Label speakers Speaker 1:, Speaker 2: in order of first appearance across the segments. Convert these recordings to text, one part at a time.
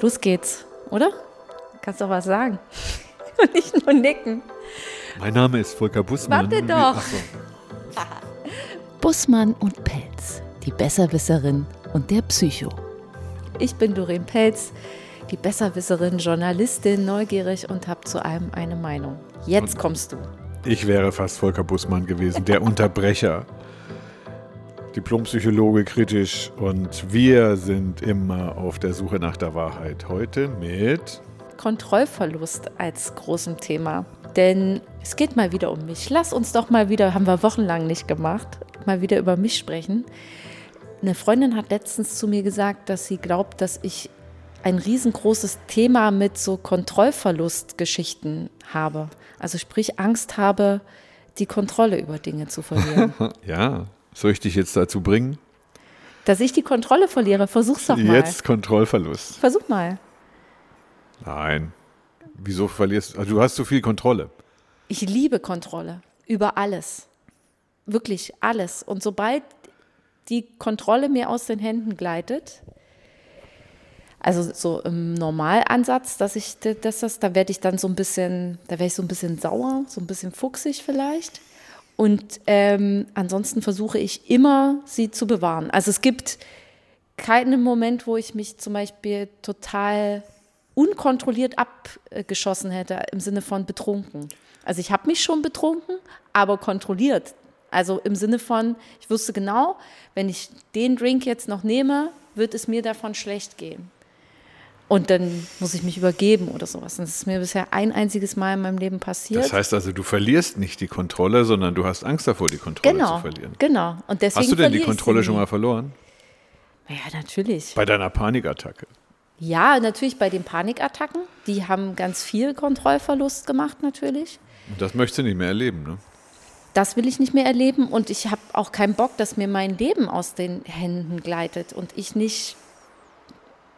Speaker 1: Los geht's, oder? Kannst doch was sagen. Und nicht nur nicken.
Speaker 2: Mein Name ist Volker Bussmann.
Speaker 1: Warte doch.
Speaker 2: So.
Speaker 3: Bussmann und Pelz, die Besserwisserin und der Psycho.
Speaker 1: Ich bin Doreen Pelz, die Besserwisserin, Journalistin, neugierig und habe zu allem eine Meinung. Jetzt kommst du.
Speaker 2: Ich wäre fast Volker Bussmann gewesen, der Unterbrecher. Diplompsychologe kritisch und wir sind immer auf der Suche nach der Wahrheit. Heute mit
Speaker 1: Kontrollverlust als großem Thema. Denn es geht mal wieder um mich. Lass uns doch mal wieder, haben wir wochenlang nicht gemacht, mal wieder über mich sprechen. Eine Freundin hat letztens zu mir gesagt, dass sie glaubt, dass ich ein riesengroßes Thema mit so Kontrollverlustgeschichten habe. Also sprich Angst habe, die Kontrolle über Dinge zu verlieren.
Speaker 2: Ja, soll ich dich jetzt dazu bringen?
Speaker 1: dass ich die Kontrolle verliere, versuch's doch mal.
Speaker 2: Jetzt Kontrollverlust.
Speaker 1: Versuch mal.
Speaker 2: Nein. Wieso verlierst du? Also du hast zu viel Kontrolle.
Speaker 1: Ich liebe Kontrolle über alles. Wirklich alles. Und sobald die Kontrolle mir aus den Händen gleitet, also so im Normalansatz, dass ich dass das, da werde ich dann so ein bisschen, da werde ich so ein bisschen sauer, so ein bisschen fuchsig vielleicht. Und ähm, ansonsten versuche ich immer, sie zu bewahren. Also es gibt keinen Moment, wo ich mich zum Beispiel total unkontrolliert abgeschossen hätte, im Sinne von betrunken. Also ich habe mich schon betrunken, aber kontrolliert. Also im Sinne von, ich wusste genau, wenn ich den Drink jetzt noch nehme, wird es mir davon schlecht gehen. Und dann muss ich mich übergeben oder sowas. Und das ist mir bisher ein einziges Mal in meinem Leben passiert.
Speaker 2: Das heißt also, du verlierst nicht die Kontrolle, sondern du hast Angst davor, die Kontrolle
Speaker 1: genau,
Speaker 2: zu verlieren.
Speaker 1: genau. Und deswegen
Speaker 2: Hast du denn die Kontrolle schon mal verloren?
Speaker 1: Ja, natürlich.
Speaker 2: Bei deiner Panikattacke.
Speaker 1: Ja, natürlich bei den Panikattacken. Die haben ganz viel Kontrollverlust gemacht, natürlich.
Speaker 2: Und das möchtest du nicht mehr erleben, ne?
Speaker 1: Das will ich nicht mehr erleben und ich habe auch keinen Bock, dass mir mein Leben aus den Händen gleitet und ich nicht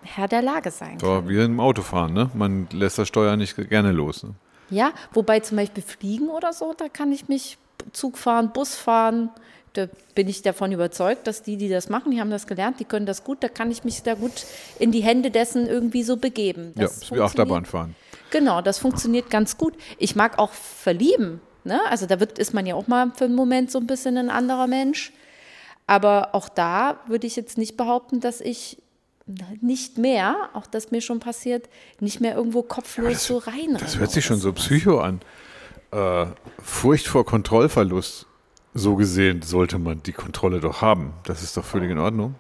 Speaker 1: Herr der Lage sein kann.
Speaker 2: So, wie im Autofahren, ne? Man lässt das Steuer nicht gerne los. Ne?
Speaker 1: Ja, wobei zum Beispiel Fliegen oder so, da kann ich mich Zug fahren, Bus fahren. Da bin ich davon überzeugt, dass die, die das machen, die haben das gelernt, die können das gut. Da kann ich mich da gut in die Hände dessen irgendwie so begeben.
Speaker 2: Ja,
Speaker 1: Das
Speaker 2: ist wie Achterbahn fahren.
Speaker 1: Genau, das funktioniert ganz gut. Ich mag auch verlieben. Ne? Also da wird, ist man ja auch mal für einen Moment so ein bisschen ein anderer Mensch. Aber auch da würde ich jetzt nicht behaupten, dass ich nicht mehr, auch das mir schon passiert, nicht mehr irgendwo kopflos
Speaker 2: das-
Speaker 1: so rein.
Speaker 2: Das hört sich schon so psycho an. Äh, Furcht vor Kontrollverlust. So gesehen sollte man die Kontrolle doch haben. Das ist doch völlig in Ordnung.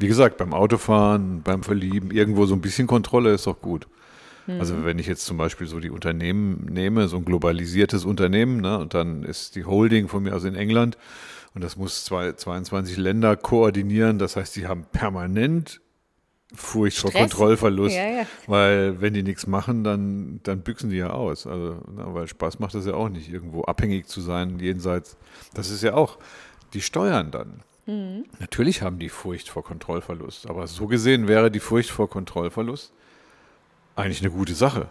Speaker 2: Wie gesagt, beim Autofahren, beim Verlieben, irgendwo so ein bisschen Kontrolle ist doch gut. Also wenn ich jetzt zum Beispiel so die Unternehmen nehme, so ein globalisiertes Unternehmen, ne, und dann ist die Holding von mir aus in England und das muss zwei, 22 Länder koordinieren. Das heißt, die haben permanent Furcht vor
Speaker 1: Stress.
Speaker 2: Kontrollverlust,
Speaker 1: Ja, ja.
Speaker 2: weil wenn die nichts machen, dann, dann büchsen die ja aus. Also, na, weil Spaß macht das ja auch nicht, irgendwo abhängig zu sein, jenseits. Das ist ja auch, die steuern dann.
Speaker 1: Mhm.
Speaker 2: Natürlich haben die Furcht vor Kontrollverlust, aber so gesehen wäre die Furcht vor Kontrollverlust eigentlich eine gute Sache.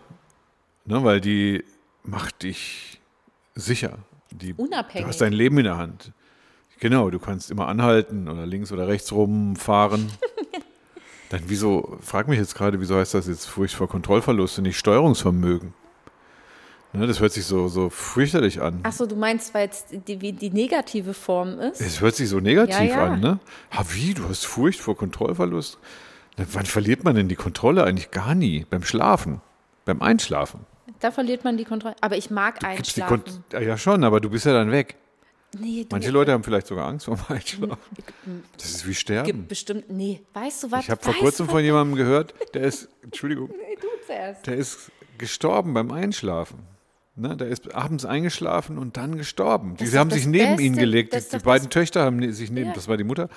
Speaker 2: Ne, weil die macht dich sicher. Die,
Speaker 1: Unabhängig.
Speaker 2: Du hast dein Leben in der Hand. Genau, du kannst immer anhalten oder links oder rechts rumfahren. Dann wieso, frag mich jetzt gerade, wieso heißt das jetzt Furcht vor Kontrollverlust und nicht Steuerungsvermögen? Ne, das hört sich so, so fürchterlich an.
Speaker 1: Achso, du meinst, weil es die, wie die negative Form ist?
Speaker 2: Es hört sich so negativ
Speaker 1: Ja, ja.
Speaker 2: an, ne? Ha, wie? Du hast Furcht vor Kontrollverlust? Na, wann verliert man denn die Kontrolle? Eigentlich gar nie. Beim Schlafen. Beim Einschlafen.
Speaker 1: Da verliert man die Kontrolle. Aber ich mag
Speaker 2: die
Speaker 1: einschlafen.
Speaker 2: Ja, ja, schon, aber du bist ja dann weg.
Speaker 1: Nee, du,
Speaker 2: Manche Leute haben vielleicht sogar Angst vor dem Einschlafen. Das ist wie
Speaker 1: gibt
Speaker 2: Sterben.
Speaker 1: bestimmt. Nee, weißt du was?
Speaker 2: Ich habe vor kurzem von jemandem gehört, der ist, Entschuldigung,
Speaker 1: Nee,
Speaker 2: der ist gestorben beim Einschlafen. Ne, der ist abends eingeschlafen und dann gestorben. Die
Speaker 1: ist doch
Speaker 2: haben
Speaker 1: das
Speaker 2: sich neben
Speaker 1: Beste.
Speaker 2: ihn gelegt.
Speaker 1: Das
Speaker 2: Die beiden
Speaker 1: das-
Speaker 2: Töchter haben ne- sich neben,
Speaker 1: Ja.
Speaker 2: das war die Mutter,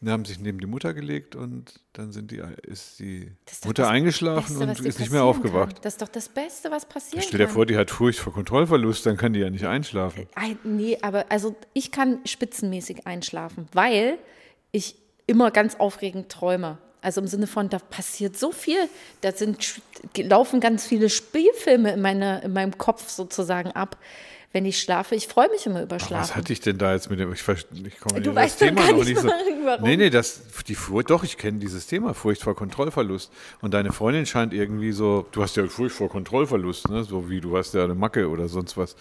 Speaker 2: die haben sich neben die Mutter gelegt und dann sind die, ist die
Speaker 1: Das ist
Speaker 2: Mutter
Speaker 1: das
Speaker 2: eingeschlafen
Speaker 1: Beste,
Speaker 2: und ist nicht mehr aufgewacht.
Speaker 1: Kann. Das ist doch das Beste, was passieren
Speaker 2: Stell dir vor, die hat Furcht vor Kontrollverlust, dann kann die ja nicht einschlafen.
Speaker 1: Ein, nee, aber also ich kann spitzenmäßig einschlafen, weil ich immer ganz aufregend träume. Also im Sinne von, da passiert so viel, da sind, laufen ganz viele Spielfilme in, meine, in meinem Kopf sozusagen ab, wenn ich schlafe. Ich freue mich immer über
Speaker 2: Was
Speaker 1: Schlafen.
Speaker 2: hatte ich denn da jetzt mit dem? Ich, ich komme
Speaker 1: Du weißt doch gar nicht,
Speaker 2: so.
Speaker 1: warum.
Speaker 2: Nee, nee, das, die Furcht, doch, ich kenne dieses Thema, Furcht vor Kontrollverlust. Und deine Freundin scheint irgendwie so, du hast ja Furcht vor Kontrollverlust, ne? so wie du hast ja eine Macke oder sonst was.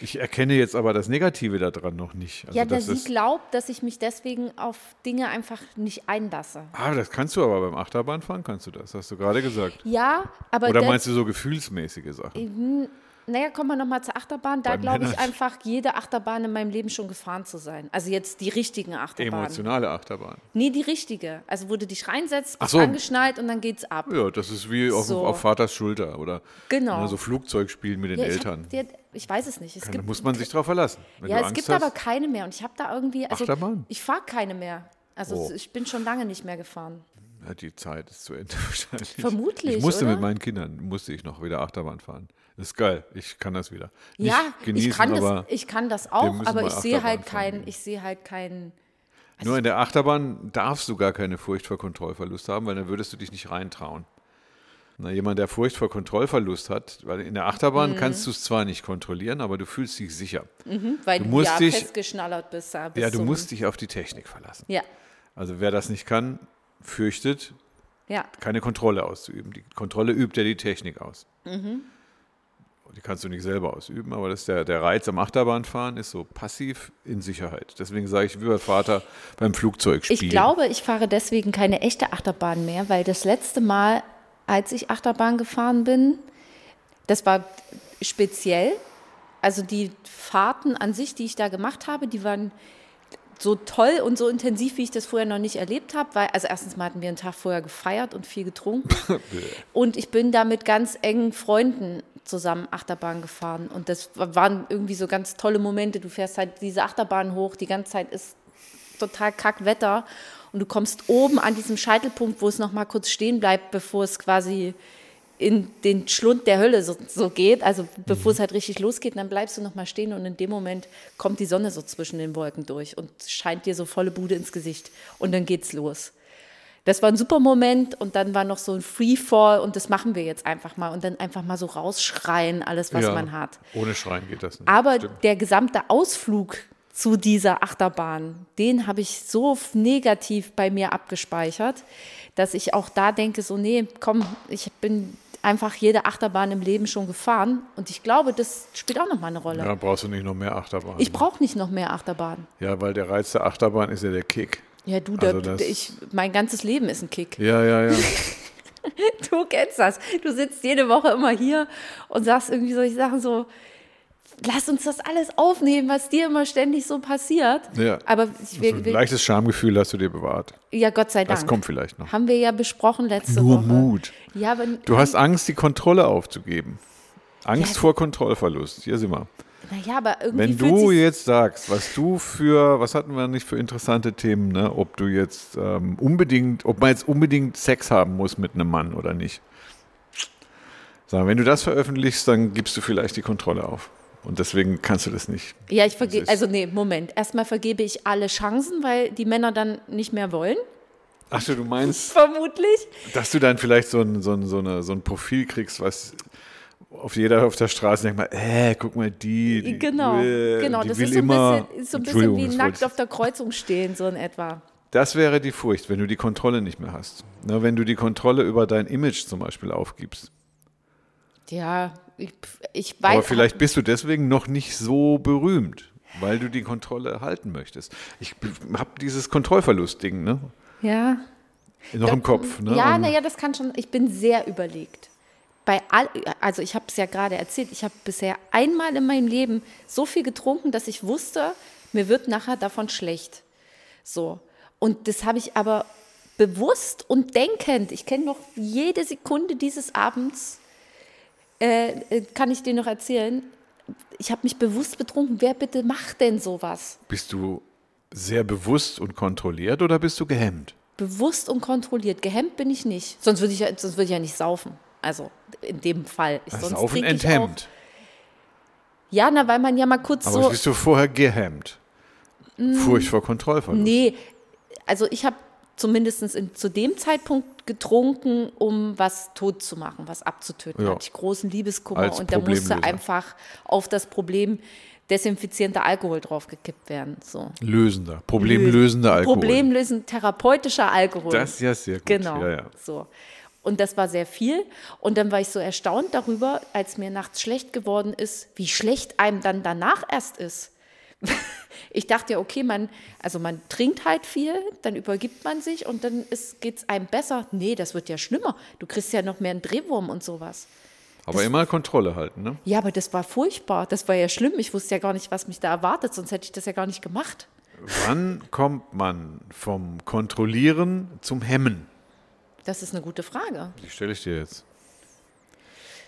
Speaker 2: Ich erkenne jetzt aber das Negative daran noch nicht. Also
Speaker 1: ja, da
Speaker 2: das
Speaker 1: sie glaubt, dass ich mich deswegen auf Dinge einfach nicht einlasse.
Speaker 2: ah, das kannst du aber beim Achterbahnfahren, kannst du das, hast du gerade gesagt.
Speaker 1: Ja, aber
Speaker 2: Oder meinst du so gefühlsmäßige Sachen?
Speaker 1: Naja, kommen wir nochmal zur Achterbahn. Da glaube ich einfach, jede Achterbahn in meinem Leben schon gefahren zu sein. Also jetzt die richtigen Achterbahnen.
Speaker 2: Emotionale Achterbahn.
Speaker 1: Nee, die richtige. Also wo du dich reinsetzt, bist
Speaker 2: so.
Speaker 1: angeschnallt und dann geht's ab.
Speaker 2: Ja, das ist wie auf,
Speaker 1: So.
Speaker 2: auf Vaters Schulter oder
Speaker 1: Genau.
Speaker 2: ne, so Flugzeugspielen mit den
Speaker 1: Ja,
Speaker 2: Eltern.
Speaker 1: hab, der, ich weiß es nicht. Es
Speaker 2: Da
Speaker 1: gibt,
Speaker 2: muss man sich drauf verlassen. Wenn
Speaker 1: ja, es
Speaker 2: Angst
Speaker 1: gibt
Speaker 2: hast,
Speaker 1: aber keine mehr. Und ich habe da irgendwie, also
Speaker 2: Achterbahn?
Speaker 1: ich fahre keine mehr. Also
Speaker 2: Oh.
Speaker 1: ich bin schon lange nicht mehr gefahren.
Speaker 2: Ja, die Zeit ist zu Ende wahrscheinlich.
Speaker 1: Vermutlich,
Speaker 2: Ich musste
Speaker 1: oder?
Speaker 2: mit meinen Kindern, musste ich noch wieder Achterbahn fahren. Das ist geil. Ich kann das wieder.
Speaker 1: ja,
Speaker 2: Nicht genießen,
Speaker 1: ich kann, das,
Speaker 2: aber
Speaker 1: ich kann das auch, aber ich sehe halt keinen, ich sehe halt keinen.
Speaker 2: nur in der Achterbahn darfst du gar keine Furcht vor Kontrollverlust haben, weil dann würdest du dich nicht reintrauen. Na, jemand, der Furcht vor Kontrollverlust hat, weil in der Achterbahn
Speaker 1: Mhm.
Speaker 2: kannst du es zwar nicht kontrollieren, aber du fühlst dich sicher.
Speaker 1: Weil
Speaker 2: Du
Speaker 1: du,
Speaker 2: musst
Speaker 1: ja
Speaker 2: dich-
Speaker 1: festgeschnallert bist.
Speaker 2: Ja, du musst dich auf die Technik verlassen.
Speaker 1: Ja,
Speaker 2: Also wer das nicht kann, fürchtet,
Speaker 1: ja.
Speaker 2: keine Kontrolle auszuüben. Die Kontrolle übt ja die Technik aus.
Speaker 1: Mhm.
Speaker 2: Die kannst du nicht selber ausüben, aber das der, der Reiz am Achterbahnfahren ist so passiv in Sicherheit. Deswegen sage ich, wie bei Vater beim Flugzeugspielen.
Speaker 1: Ich glaube, ich fahre deswegen keine echte Achterbahn mehr, weil das letzte Mal, als ich Achterbahn gefahren bin, das war speziell. Also die Fahrten an sich, die ich da gemacht habe, die waren so toll und so intensiv, wie ich das vorher noch nicht erlebt habe, weil, also erstens mal hatten wir einen Tag vorher gefeiert und viel getrunken. und ich bin da mit ganz engen Freunden zusammen Achterbahn gefahren. Und das waren irgendwie so ganz tolle Momente. Du fährst halt diese Achterbahn hoch, die ganze Zeit ist total kack Wetter und du kommst oben an diesem Scheitelpunkt, wo es noch mal kurz stehen bleibt, bevor es quasi in den Schlund der Hölle so, so geht, also bevor es halt richtig losgeht, dann bleibst du noch mal stehen und in dem Moment kommt die Sonne so zwischen den Wolken durch und scheint dir so volle Bude ins Gesicht und dann geht's los. Das war ein super Moment und dann war noch so ein Freefall und das machen wir jetzt einfach mal und dann einfach mal so rausschreien, alles, was
Speaker 2: Ja,
Speaker 1: man hat.
Speaker 2: Ohne Schreien geht das nicht.
Speaker 1: Aber
Speaker 2: Stimmt.
Speaker 1: der gesamte Ausflug zu dieser Achterbahn, den habe ich so negativ bei mir abgespeichert, dass ich auch da denke, so, nee, komm, ich bin einfach jede Achterbahn im Leben schon gefahren und ich glaube, das spielt auch nochmal eine Rolle.
Speaker 2: Ja, brauchst du nicht noch mehr Achterbahn.
Speaker 1: Ich brauche nicht noch mehr Achterbahn.
Speaker 2: ja, weil der Reiz der Achterbahn ist ja der Kick.
Speaker 1: Ja, du,
Speaker 2: Also
Speaker 1: da, ich, mein ganzes Leben ist ein Kick.
Speaker 2: Ja, ja, ja.
Speaker 1: Du kennst das. Du sitzt jede Woche immer hier und sagst irgendwie solche Sachen so, lass uns das alles aufnehmen, was dir immer ständig so passiert.
Speaker 2: ja.
Speaker 1: Aber will,
Speaker 2: ein leichtes Schamgefühl hast du dir bewahrt.
Speaker 1: ja, Gott sei Dank.
Speaker 2: Das kommt vielleicht noch.
Speaker 1: Haben wir ja besprochen letzte
Speaker 2: Nur
Speaker 1: Woche.
Speaker 2: Mut.
Speaker 1: Ja, aber
Speaker 2: Du hast Angst, die Kontrolle aufzugeben. Angst
Speaker 1: Ja.
Speaker 2: vor Kontrollverlust. Hier sind wir.
Speaker 1: Naja, aber irgendwie
Speaker 2: Wenn du jetzt sagst, was du für, was hatten wir nicht für interessante Themen, ne? ob du jetzt ähm, unbedingt, ob man jetzt unbedingt Sex haben muss mit einem Mann oder nicht. Sag, wenn du das veröffentlichst, dann gibst du vielleicht die Kontrolle auf. Und deswegen kannst du das nicht.
Speaker 1: ja, ich vergebe, also nee, Moment. Erstmal vergebe ich alle Chancen, weil die Männer dann nicht mehr wollen,
Speaker 2: Ach du, du meinst,
Speaker 1: vermutlich.
Speaker 2: dass du dann vielleicht so ein, so ein, so eine, so ein Profil kriegst, was auf jeder auf der Straße denkt mal, äh, guck mal die, die
Speaker 1: Genau,
Speaker 2: äh,
Speaker 1: genau.
Speaker 2: die
Speaker 1: Das
Speaker 2: will
Speaker 1: ist so ein
Speaker 2: immer,
Speaker 1: bisschen, ist so ein bisschen wie
Speaker 2: das
Speaker 1: nackt auf der Kreuzung stehen, so in etwa.
Speaker 2: Das wäre die Furcht, wenn du die Kontrolle nicht mehr hast. Na, wenn du die Kontrolle über dein Image zum Beispiel aufgibst.
Speaker 1: Ja, ich, ich weiß.
Speaker 2: Aber vielleicht bist du deswegen noch nicht so berühmt, weil du die Kontrolle halten möchtest. Ich habe dieses Kontrollverlust-Ding ne?
Speaker 1: Ja.
Speaker 2: noch im Kopf. Ne?
Speaker 1: Ja, naja, das kann schon. Ich bin sehr überlegt. Bei all, also ich habe es ja gerade erzählt, ich habe bisher einmal in meinem Leben so viel getrunken, dass ich wusste, mir wird nachher davon schlecht. So. Und das habe ich aber bewusst und denkend, ich kenne noch jede Sekunde dieses Abends, äh, äh, kann ich dir noch erzählen, ich habe mich bewusst betrunken. Wer bitte macht denn sowas?
Speaker 2: Bist du sehr bewusst und kontrolliert oder bist du gehemmt?
Speaker 1: Bewusst und kontrolliert. Gehemmt bin ich nicht. Sonst würde ich, ja- sonst würde ich ja nicht saufen. Also in dem Fall. Ich, sonst
Speaker 2: Saufen enthemmt.
Speaker 1: Auch, ja, na, weil man ja mal kurz
Speaker 2: Aber
Speaker 1: so.
Speaker 2: bist du vorher gehemmt? Furcht vor Kontrollverlust.
Speaker 1: Nee, also ich habe zumindest in, zu dem Zeitpunkt getrunken, um was tot zu machen, was abzutöten.
Speaker 2: Ja.
Speaker 1: Da hatte ich großen Liebeskummer
Speaker 2: Als
Speaker 1: und da musste einfach auf das Problem desinfizierender Alkohol draufgekippt werden. So.
Speaker 2: Lösender, problemlösender Alkohol.
Speaker 1: Problemlösend therapeutischer Alkohol.
Speaker 2: Das ist ja sehr gut.
Speaker 1: Genau.
Speaker 2: Ja, ja.
Speaker 1: So. Und das war sehr viel. Und dann war ich so erstaunt darüber, als mir nachts schlecht geworden ist, wie schlecht einem dann danach erst ist. Ich dachte ja, okay, man, also man trinkt halt viel, dann übergibt man sich und dann geht es einem besser. Nee, das wird ja schlimmer. Du kriegst ja noch mehr einen Drehwurm und sowas.
Speaker 2: Aber immer Kontrolle halten, ne?
Speaker 1: Ja, aber das war furchtbar. Das war ja schlimm. Ich wusste ja gar nicht, was mich da erwartet, sonst hätte ich das ja gar nicht gemacht.
Speaker 2: Wann kommt man vom Kontrollieren zum Hemmen?
Speaker 1: Das ist eine gute Frage.
Speaker 2: Die stelle ich dir jetzt.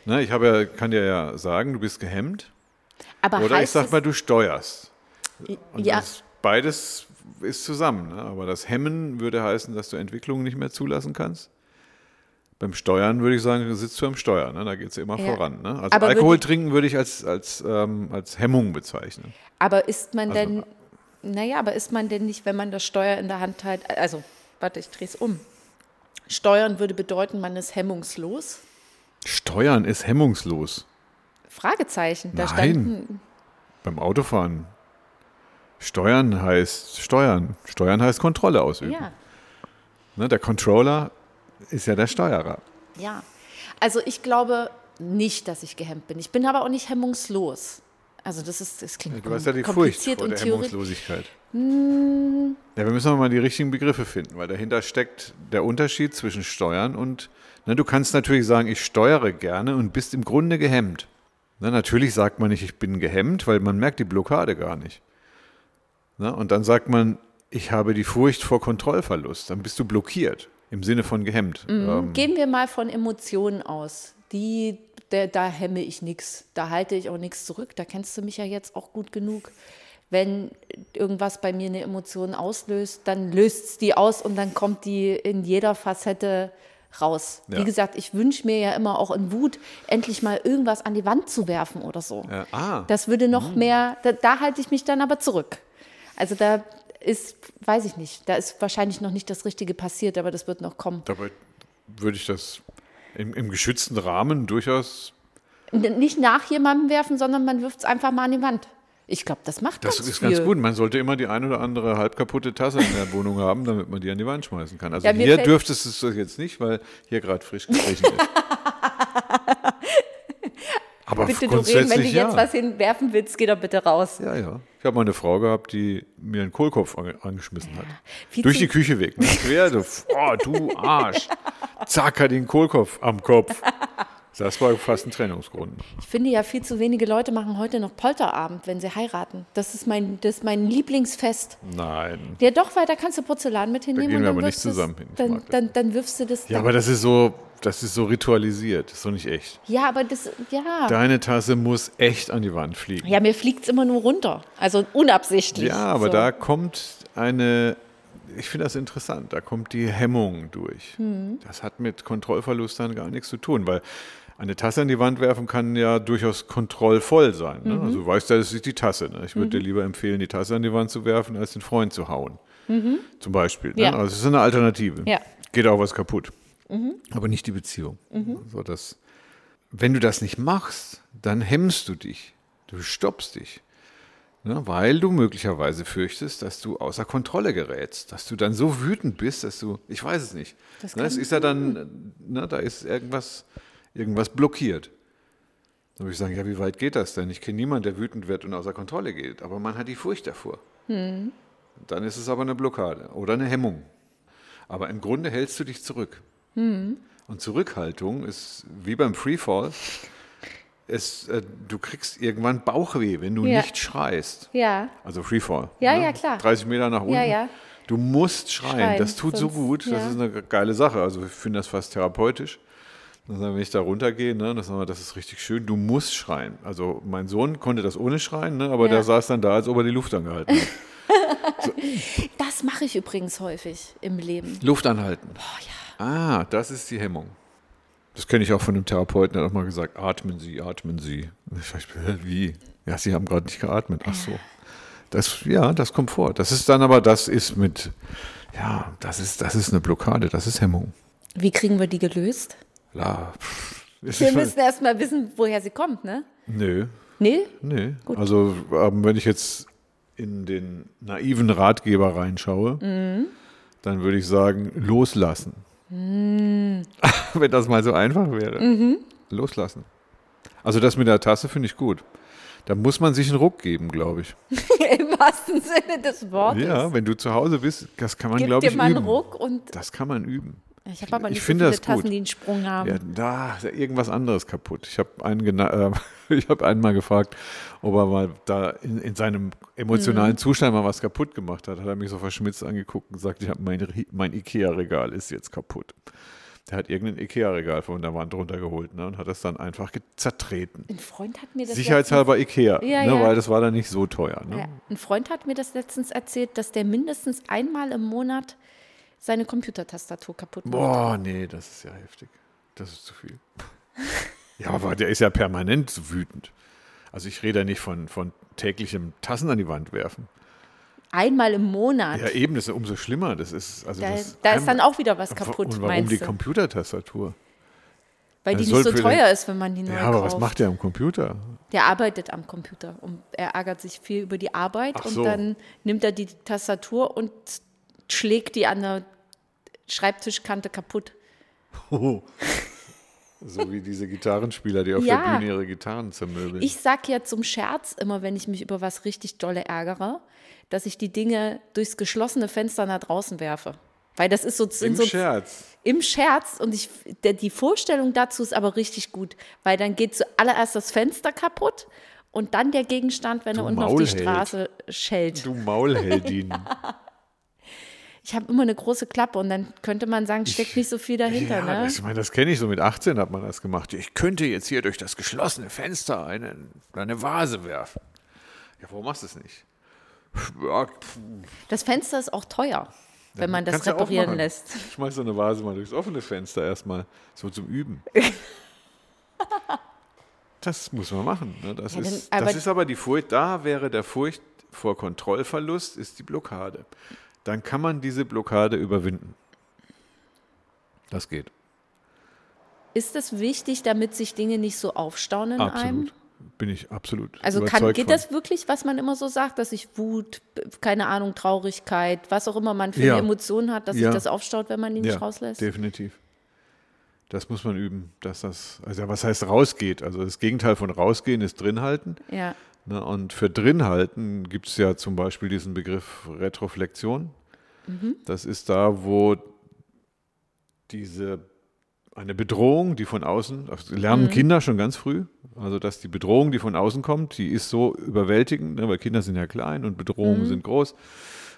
Speaker 2: Na, ich habe ja, kann dir ja sagen, du bist gehemmt.
Speaker 1: Aber
Speaker 2: Oder ich sag mal, du steuerst. Und
Speaker 1: ja,
Speaker 2: das, beides ist zusammen. Ne? Aber das Hemmen würde heißen, dass du Entwicklungen nicht mehr zulassen kannst. Beim Steuern würde ich sagen, sitzt du am Steuer. Ne? Da geht es ja immer
Speaker 1: Ja.
Speaker 2: voran. Ne? Also
Speaker 1: Aber
Speaker 2: Alkohol
Speaker 1: würde-
Speaker 2: trinken würde ich als, als, ähm, als Hemmung bezeichnen.
Speaker 1: Aber ist man
Speaker 2: Also-
Speaker 1: denn, naja, aber ist man denn nicht, wenn man das Steuer in der Hand hat, also, warte, ich drehe es um. Steuern würde bedeuten, man ist hemmungslos?
Speaker 2: Steuern ist hemmungslos.
Speaker 1: Fragezeichen. Da
Speaker 2: Nein.
Speaker 1: standen,
Speaker 2: Beim Autofahren. Steuern heißt Steuern. Steuern heißt Kontrolle ausüben.
Speaker 1: ja,
Speaker 2: Ne, der Controller ist ja der Steuerer.
Speaker 1: ja. Also ich glaube nicht, dass ich gehemmt bin. Ich bin aber auch nicht hemmungslos. Also das ist, das klingt
Speaker 2: Du hast ja die Furcht vor
Speaker 1: und
Speaker 2: der
Speaker 1: theoretisch.
Speaker 2: Hemmungslosigkeit. Ja, wir müssen mal die richtigen Begriffe finden, weil dahinter steckt der Unterschied zwischen Steuern und, ne, du kannst natürlich sagen, ich steuere gerne und bist im Grunde gehemmt. Ne, natürlich sagt man nicht, ich bin gehemmt, weil man merkt die Blockade gar nicht. Ne, und dann sagt man, ich habe die Furcht vor Kontrollverlust. Dann bist du blockiert, im Sinne von gehemmt. Ähm,
Speaker 1: Gehen wir mal von Emotionen aus. Die, der, da hemme ich nichts. Da halte ich auch nichts zurück. Da kennst du mich ja jetzt auch gut genug. Wenn irgendwas bei mir eine Emotion auslöst, dann löst es die aus und dann kommt die in jeder Facette raus.
Speaker 2: Ja.
Speaker 1: Wie gesagt, ich wünsche mir ja immer auch in Wut, endlich mal irgendwas an die Wand zu werfen oder so.
Speaker 2: Ja, ah.
Speaker 1: Das würde noch mehr, da, da halte ich mich dann aber zurück. Also da ist, weiß ich nicht, da ist wahrscheinlich noch nicht das Richtige passiert, aber das wird noch kommen.
Speaker 2: dabei würde ich das im, im geschützten Rahmen durchaus
Speaker 1: Nicht nach jemandem werfen, sondern man wirft es einfach mal an die Wand. Ich glaube, das macht
Speaker 2: Das
Speaker 1: ganz
Speaker 2: ist
Speaker 1: viel.
Speaker 2: ganz gut. Man sollte immer die ein oder andere halb kaputte Tasse in der Wohnung haben, damit man die an die Wand schmeißen kann. Also
Speaker 1: Ja,
Speaker 2: hier dürftest du es jetzt nicht, weil hier gerade frisch gestrichen ist. Aber
Speaker 1: Bitte,
Speaker 2: grundsätzlich
Speaker 1: wenn du
Speaker 2: ja.
Speaker 1: jetzt was hinwerfen willst, geh doch bitte raus.
Speaker 2: Ja, ja. Ich habe mal eine Frau gehabt, die mir einen Kohlkopf ange angeschmissen hat.
Speaker 1: Viel
Speaker 2: Durch die Küche weg. Nicht quer, du, oh, du Arsch. Zack, hat den Kohlkopf am Kopf. Das war fast ein Trennungsgrund.
Speaker 1: Ich finde ja, viel zu wenige Leute machen heute noch Polterabend, wenn sie heiraten. Das ist mein, das ist mein Lieblingsfest.
Speaker 2: Nein.
Speaker 1: Ja, doch, weil da kannst du Porzellan mit hinnehmen
Speaker 2: gehen
Speaker 1: und
Speaker 2: wir
Speaker 1: dann
Speaker 2: aber nicht zusammen hin.
Speaker 1: Dann, dann, dann wirfst du das.
Speaker 2: Ja,
Speaker 1: dann-
Speaker 2: aber das ist so, das ist so ritualisiert. Das ist doch nicht echt.
Speaker 1: ja, aber das, ja.
Speaker 2: Deine Tasse muss echt an die Wand fliegen.
Speaker 1: Ja, mir fliegt es immer nur runter. Also unabsichtlich.
Speaker 2: Ja, aber
Speaker 1: so.
Speaker 2: da kommt eine, ich finde das interessant, da kommt die Hemmung durch.
Speaker 1: Hm.
Speaker 2: Das hat mit Kontrollverlust dann gar nichts zu tun, weil eine Tasse an die Wand werfen kann ja durchaus kontrollvoll sein. Ne?
Speaker 1: Mhm.
Speaker 2: Also du weißt ja, das ist die Tasse. Ne? Ich würde dir lieber empfehlen, die Tasse an die Wand zu werfen, als den Freund zu hauen. Zum Beispiel. Ne?
Speaker 1: Mhm. Ja.
Speaker 2: Also es ist eine Alternative.
Speaker 1: Ja. Mhm.
Speaker 2: Geht auch was kaputt. Aber nicht die Beziehung. So, das, wenn du das nicht machst, dann hemmst du dich. Du stoppst dich. Ne, weil du möglicherweise fürchtest, dass du außer Kontrolle gerätst, dass du dann so wütend bist, dass du, ich weiß es nicht.
Speaker 1: Das
Speaker 2: ne,
Speaker 1: kann
Speaker 2: ist ja dann, ne, da ist irgendwas, irgendwas blockiert. Dann würde ich sagen, ja, wie weit geht das denn? Ich kenne niemanden, der wütend wird und außer Kontrolle geht, aber man hat die Furcht davor. Dann ist es aber eine Blockade oder eine Hemmung. Aber im Grunde hältst du dich zurück. Und Zurückhaltung ist wie beim Freefall. Es, äh, du kriegst irgendwann Bauchweh, wenn du
Speaker 1: Ja.
Speaker 2: nicht schreist.
Speaker 1: Ja,
Speaker 2: Also Freefall.
Speaker 1: Ja, ja, klar.
Speaker 2: 30 Meter nach unten.
Speaker 1: Ja, ja.
Speaker 2: Du musst schreien.
Speaker 1: Schreien,
Speaker 2: Das tut so
Speaker 1: sonst-
Speaker 2: gut. Das ist eine geile Sache. Also ich finde das fast therapeutisch. Also wenn ich da runtergehe, ne, das, das ist richtig schön. Du musst schreien. Also mein Sohn konnte das ohne Schreien, ne, aber
Speaker 1: Ja.
Speaker 2: der saß dann da, als ob er die Luft angehalten hat.
Speaker 1: das mache ich übrigens häufig im Leben.
Speaker 2: Luft anhalten. Ah, das ist die Hemmung. Das kenne ich auch von einem Therapeuten, der hat auch mal gesagt, atmen Sie, atmen Sie. Hä, wie? Ja, Sie haben gerade nicht geatmet. Ach so. Das, ja, das kommt vor. Das ist dann aber, das ist mit, ja, das ist, das ist eine Blockade, das ist Hemmung.
Speaker 1: Wie kriegen wir die gelöst?
Speaker 2: Ist
Speaker 1: Wir müssen erst mal wissen, woher sie kommt, ne?
Speaker 2: Nö,
Speaker 1: Nee?
Speaker 2: nee. Also ähm, wenn ich jetzt in den naiven Ratgeber reinschaue,
Speaker 1: Mhm.
Speaker 2: dann würde ich sagen, loslassen.
Speaker 1: Mhm.
Speaker 2: wenn das mal so einfach wäre. Loslassen. Also das mit der Tasse finde ich gut. Da muss man sich einen Ruck geben, glaube ich.
Speaker 1: Im wahrsten Sinne des Wortes.
Speaker 2: Ja, wenn du zu Hause bist, das kann man,
Speaker 1: Gib
Speaker 2: glaube
Speaker 1: dir
Speaker 2: ich,
Speaker 1: mal einen
Speaker 2: üben.
Speaker 1: Ruck und
Speaker 2: Das kann man üben.
Speaker 1: Ich habe aber
Speaker 2: Ich
Speaker 1: nicht
Speaker 2: finde
Speaker 1: so
Speaker 2: das
Speaker 1: viele Tassen,
Speaker 2: gut.
Speaker 1: die einen Sprung haben.
Speaker 2: Ja, da ist ja irgendwas anderes kaputt. Ich habe einen, äh, ich habe einen mal gefragt, ob er mal da in, in seinem
Speaker 1: Mhm.
Speaker 2: emotionalen Zustand mal was kaputt gemacht hat. Hat er mich so verschmitzt angeguckt und gesagt, ich habe mein, mein Ikea-Regal ist jetzt kaputt. Der hat irgendein Ikea-Regal von der Wand runtergeholt ne, und hat das dann einfach zertreten.
Speaker 1: Ein Freund hat mir das
Speaker 2: Sicherheitshalber Ikea,
Speaker 1: Ja,
Speaker 2: ne,
Speaker 1: ja.
Speaker 2: weil das war dann nicht so teuer. Ne?
Speaker 1: Ja. Ein Freund hat mir das letztens erzählt, dass der mindestens einmal im Monat seine Computertastatur kaputt macht.
Speaker 2: Boah, nee, das ist ja heftig. Das ist zu viel. ja, aber der ist ja permanent so wütend. Also ich rede ja nicht von, von täglichem Tassen an die Wand werfen.
Speaker 1: Einmal im Monat.
Speaker 2: Ja, eben, das ist umso schlimmer. Das ist, also
Speaker 1: da,
Speaker 2: das
Speaker 1: da ist dann auch wieder was kaputt,
Speaker 2: Und warum die? Computertastatur?
Speaker 1: Weil die
Speaker 2: Das
Speaker 1: nicht so teuer
Speaker 2: den-
Speaker 1: ist, wenn man die neu
Speaker 2: Ja, aber
Speaker 1: kauft.
Speaker 2: was macht der am Computer?
Speaker 1: Der arbeitet am Computer und er ärgert sich viel über die Arbeit
Speaker 2: Ach
Speaker 1: und
Speaker 2: so.
Speaker 1: dann nimmt er die Tastatur und schlägt die an der Schreibtischkante kaputt.
Speaker 2: So wie diese Gitarrenspieler, die auf
Speaker 1: Ja.
Speaker 2: der Bühne ihre Gitarren zermöbeln.
Speaker 1: Ich sag ja zum Scherz immer, wenn ich mich über was richtig dolle ärgere, dass ich die Dinge durchs geschlossene Fenster nach draußen werfe. Weil das ist so,
Speaker 2: Im
Speaker 1: so
Speaker 2: Scherz.
Speaker 1: im Scherz und ich, der, die Vorstellung dazu ist aber richtig gut, weil dann geht zuallererst das Fenster kaputt und dann der Gegenstand, wenn
Speaker 2: Du
Speaker 1: er unten auf die
Speaker 2: Maulheld.
Speaker 1: Straße schellt.
Speaker 2: Du Maulheldin.
Speaker 1: Ich habe immer eine große Klappe und dann könnte man sagen, steckt nicht so viel dahinter.
Speaker 2: ja,
Speaker 1: ne?
Speaker 2: das, ich meine, das kenne ich so. Mit 18 hat man das gemacht. Ich könnte jetzt hier durch das geschlossene Fenster eine, eine Vase werfen. Ja, warum machst du es nicht? Ja,
Speaker 1: Das Fenster ist auch teuer, wenn man das reparieren
Speaker 2: machen.
Speaker 1: lässt.
Speaker 2: Schmeiß so eine Vase mal durchs offene Fenster erstmal. So zum Üben. Das muss man machen. Ne? Das,
Speaker 1: Ja, dann-
Speaker 2: ist,
Speaker 1: aber-
Speaker 2: das ist aber die Furcht, da wäre der Furcht vor Kontrollverlust, ist die Blockade. Dann kann man diese Blockade überwinden. Das geht.
Speaker 1: Ist das wichtig, damit sich Dinge nicht so aufstauen in einem?
Speaker 2: Absolut. Bin ich absolut.
Speaker 1: Also kann, geht
Speaker 2: von.
Speaker 1: das wirklich, was man immer so sagt, dass sich Wut, keine Ahnung, Traurigkeit, was auch immer man für
Speaker 2: Ja.
Speaker 1: eine Emotion hat, dass
Speaker 2: Ja.
Speaker 1: sich das aufstaut, wenn man die nicht
Speaker 2: ja,
Speaker 1: rauslässt?
Speaker 2: definitiv. Das muss man üben, dass das, also was heißt rausgeht? Also das Gegenteil von rausgehen ist drinhalten.
Speaker 1: Ja.
Speaker 2: Ne, und für drinhalten gibt es ja zum Beispiel diesen Begriff Retroflexion.
Speaker 1: Mhm.
Speaker 2: Das ist da, wo diese eine Bedrohung, die von außen, das lernen
Speaker 1: Mhm.
Speaker 2: Kinder schon ganz früh, also dass die Bedrohung, die von außen kommt, die ist so überwältigend, ne, weil Kinder sind ja klein und
Speaker 1: Mhm.
Speaker 2: Bedrohungen sind groß.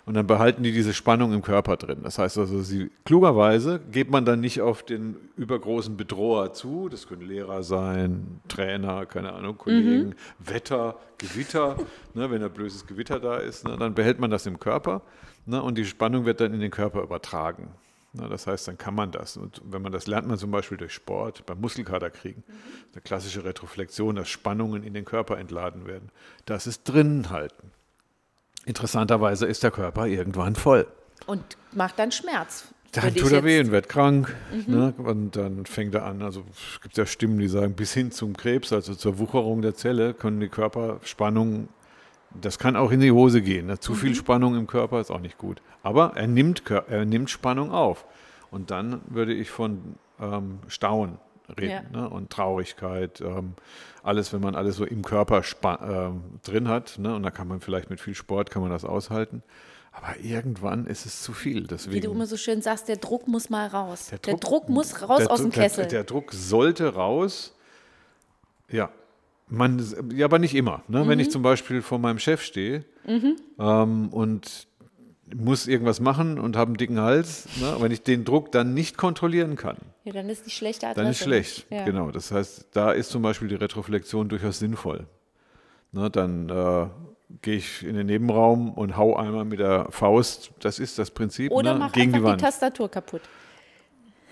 Speaker 2: Und dann behalten die diese Spannung im Körper drin. Das heißt also, sie, klugerweise geht man dann nicht auf den übergroßen Bedroher zu. Das können Lehrer sein, Trainer, keine Ahnung, Kollegen, Wetter, Gewitter. ne, wenn ein böses Gewitter da ist, ne, dann behält man das im Körper ne, und die Spannung wird dann in den Körper übertragen. Ne, das heißt, dann kann man das. Und wenn man das lernt man zum Beispiel durch Sport, beim Muskelkater kriegen. Eine klassische Retroflexion, dass Spannungen in den Körper entladen werden. Das ist drinnen halten. Interessanterweise ist der Körper irgendwann voll.
Speaker 1: Und macht dann Schmerz.
Speaker 2: Dann tut er weh und wird krank. Ne? Und dann fängt er an. Also es gibt ja Stimmen, die sagen, bis hin zum Krebs, also zur Wucherung der Zelle, können die Körperspannungen, das kann auch in die Hose gehen. Ne? Zu viel Spannung im Körper ist auch nicht gut. Aber er nimmt, er nimmt Spannung auf. Und dann würde ich von ähm, Staunen reden ne? und Traurigkeit. Ähm, alles, wenn man alles so im Körper ähm, drin hat. Ne? Und da kann man vielleicht mit viel Sport kann man das aushalten. Aber irgendwann ist es zu viel. Deswegen
Speaker 1: Wie du immer so schön sagst, der Druck muss mal raus. Der
Speaker 2: Druck-
Speaker 1: Druck, muss raus
Speaker 2: der
Speaker 1: aus dem Kessel.
Speaker 2: Der, der Druck sollte raus. Ja. Man, ja, aber nicht immer. Ne? Wenn ich
Speaker 1: Mhm.
Speaker 2: zum Beispiel vor meinem Chef stehe ähm, und muss irgendwas machen und habe einen dicken Hals, ne? wenn ich den Druck dann nicht kontrollieren kann,
Speaker 1: ja, dann ist die schlechte Adresse.
Speaker 2: dann ist schlecht.
Speaker 1: Ja.
Speaker 2: Genau. Das heißt, da ist zum Beispiel die Retroflexion durchaus sinnvoll. Ne? Dann äh, gehe ich in den Nebenraum und hau einmal mit der Faust, das ist das Prinzip,
Speaker 1: Oder
Speaker 2: ne?
Speaker 1: mach
Speaker 2: gegen die
Speaker 1: die,
Speaker 2: Wand.
Speaker 1: Tastatur kaputt.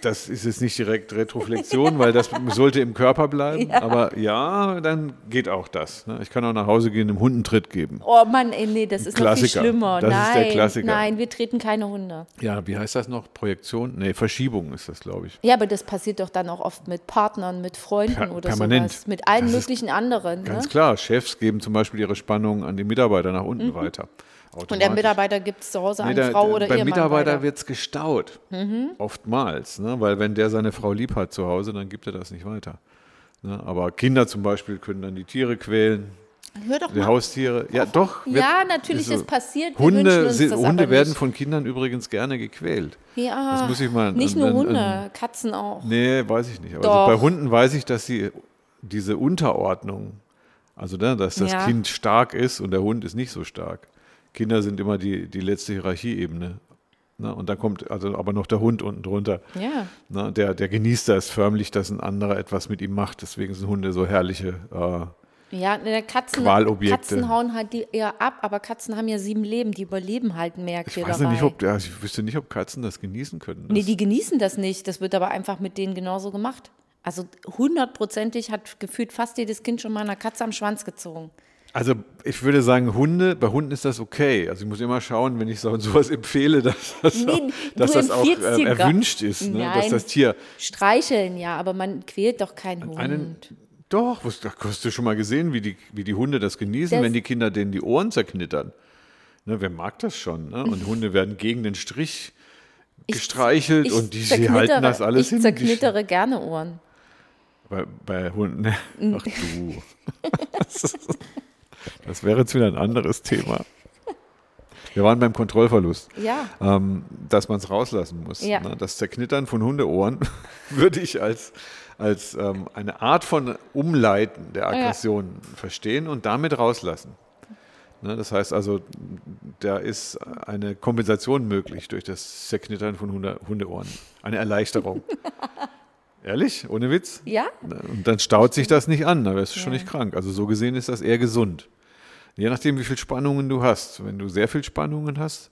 Speaker 2: Das ist jetzt nicht direkt Retroflexion, weil das sollte im Körper bleiben. Aber ja, dann geht auch das. ne? Ich kann auch nach Hause gehen, einem Hund einen Tritt geben.
Speaker 1: Oh Mann, ey, nee, das ist noch viel
Speaker 2: Klassiker.
Speaker 1: schlimmer.
Speaker 2: Das ist
Speaker 1: nein,
Speaker 2: der Klassiker.
Speaker 1: nein, wir treten keine Hunde.
Speaker 2: Ja, wie heißt das noch? Projektion? Nee, Verschiebung ist das, glaube ich.
Speaker 1: Ja, aber das passiert doch dann auch oft mit Partnern, mit Freunden
Speaker 2: Per-
Speaker 1: oder
Speaker 2: permanent.
Speaker 1: sowas. Mit allen
Speaker 2: Das ist
Speaker 1: möglichen anderen.
Speaker 2: Ganz
Speaker 1: Ne?
Speaker 2: klar, Chefs geben zum Beispiel ihre Spannung an die Mitarbeiter nach unten weiter.
Speaker 1: Mhm. Und der. Mitarbeiter gibt es zu Hause
Speaker 2: Nee,
Speaker 1: an
Speaker 2: der-
Speaker 1: Frau oder
Speaker 2: beim
Speaker 1: Ehemann
Speaker 2: Mitarbeiter.
Speaker 1: Mhm.
Speaker 2: wird es gestaut. Oftmals. Ne? Weil wenn der seine Frau lieb hat zu Hause, dann gibt er das nicht weiter. Ne? Aber Kinder zum Beispiel können dann die Tiere quälen,
Speaker 1: Hör doch
Speaker 2: die
Speaker 1: mal.
Speaker 2: Haustiere. Ja, doch. wird-
Speaker 1: Ja, natürlich,
Speaker 2: so.
Speaker 1: das passiert.
Speaker 2: Hunde,
Speaker 1: das
Speaker 2: Hunde werden von Kindern übrigens gerne gequält.
Speaker 1: Ja,
Speaker 2: Das muss ich mal-
Speaker 1: nicht
Speaker 2: an-
Speaker 1: nur Hunde,
Speaker 2: an-
Speaker 1: Katzen auch.
Speaker 2: Nee, weiß ich nicht. Also bei Hunden weiß ich, dass sie diese Unterordnung, also ne, dass das
Speaker 1: Ja.
Speaker 2: Kind stark ist und der Hund ist nicht so stark. Kinder sind immer die, die letzte Hierarchieebene. Ne? Und dann kommt also aber noch der Hund unten drunter.
Speaker 1: Ja.
Speaker 2: Ne? Der, der genießt das förmlich, dass ein anderer etwas mit ihm macht. Deswegen sind Hunde so herrliche. Äh,
Speaker 1: Ja, ne, Katzen. Katzen hauen halt die eher ab, aber Katzen haben ja sieben Leben, die überleben halt mehr
Speaker 2: ich
Speaker 1: Quälerei.
Speaker 2: weiß nicht, ob, ja, ich wüsste nicht, ob Katzen das genießen können.
Speaker 1: Nee,
Speaker 2: Das-
Speaker 1: die genießen das nicht. Das wird aber einfach mit denen genauso gemacht. Also hundertprozentig hat gefühlt fast jedes Kind schon mal einer Katze am Schwanz gezogen.
Speaker 2: Also ich würde sagen, Hunde, bei Hunden ist das okay. Also ich muss immer schauen, wenn ich so sowas empfehle, dass das
Speaker 1: Nee,
Speaker 2: auch, dass das auch äh,
Speaker 1: gar-
Speaker 2: erwünscht ist, ne? dass
Speaker 1: Nein.
Speaker 2: das Tier
Speaker 1: Streicheln, ja, aber man quält doch keinen Hund.
Speaker 2: einen. Doch, was, hast du schon mal gesehen, wie die, wie die Hunde das genießen,
Speaker 1: Das-
Speaker 2: wenn die Kinder denen die Ohren zerknittern. Ne, wer mag das schon? Ne? Und Hunde werden gegen den Strich gestreichelt
Speaker 1: Ich
Speaker 2: und die, sie halten das alles
Speaker 1: ich
Speaker 2: hin. Die-
Speaker 1: zerknittere gerne Ohren.
Speaker 2: Bei, bei Hunden. ne? Ach du. Das, wäre jetzt wieder ein anderes Thema. Wir waren beim Kontrollverlust.
Speaker 1: Ja.
Speaker 2: ähm, dass man es rauslassen muss.
Speaker 1: Ja.
Speaker 2: Ne? Das Zerknittern von Hundeohren würde ich als, als ähm, eine Art von Umleiten der Aggression verstehen und damit rauslassen. Ne? Das heißt also, da ist eine Kompensation möglich durch das Zerknittern von Hunde, Hundeohren. Eine Erleichterung. Ehrlich? Ohne Witz?
Speaker 1: Ja?
Speaker 2: Und dann staut sich das nicht an, da wirst du schon
Speaker 1: Ja.
Speaker 2: nicht krank. Also so gesehen ist das eher gesund. Je nachdem, wie viel Spannungen du hast. Wenn du sehr viel Spannungen hast,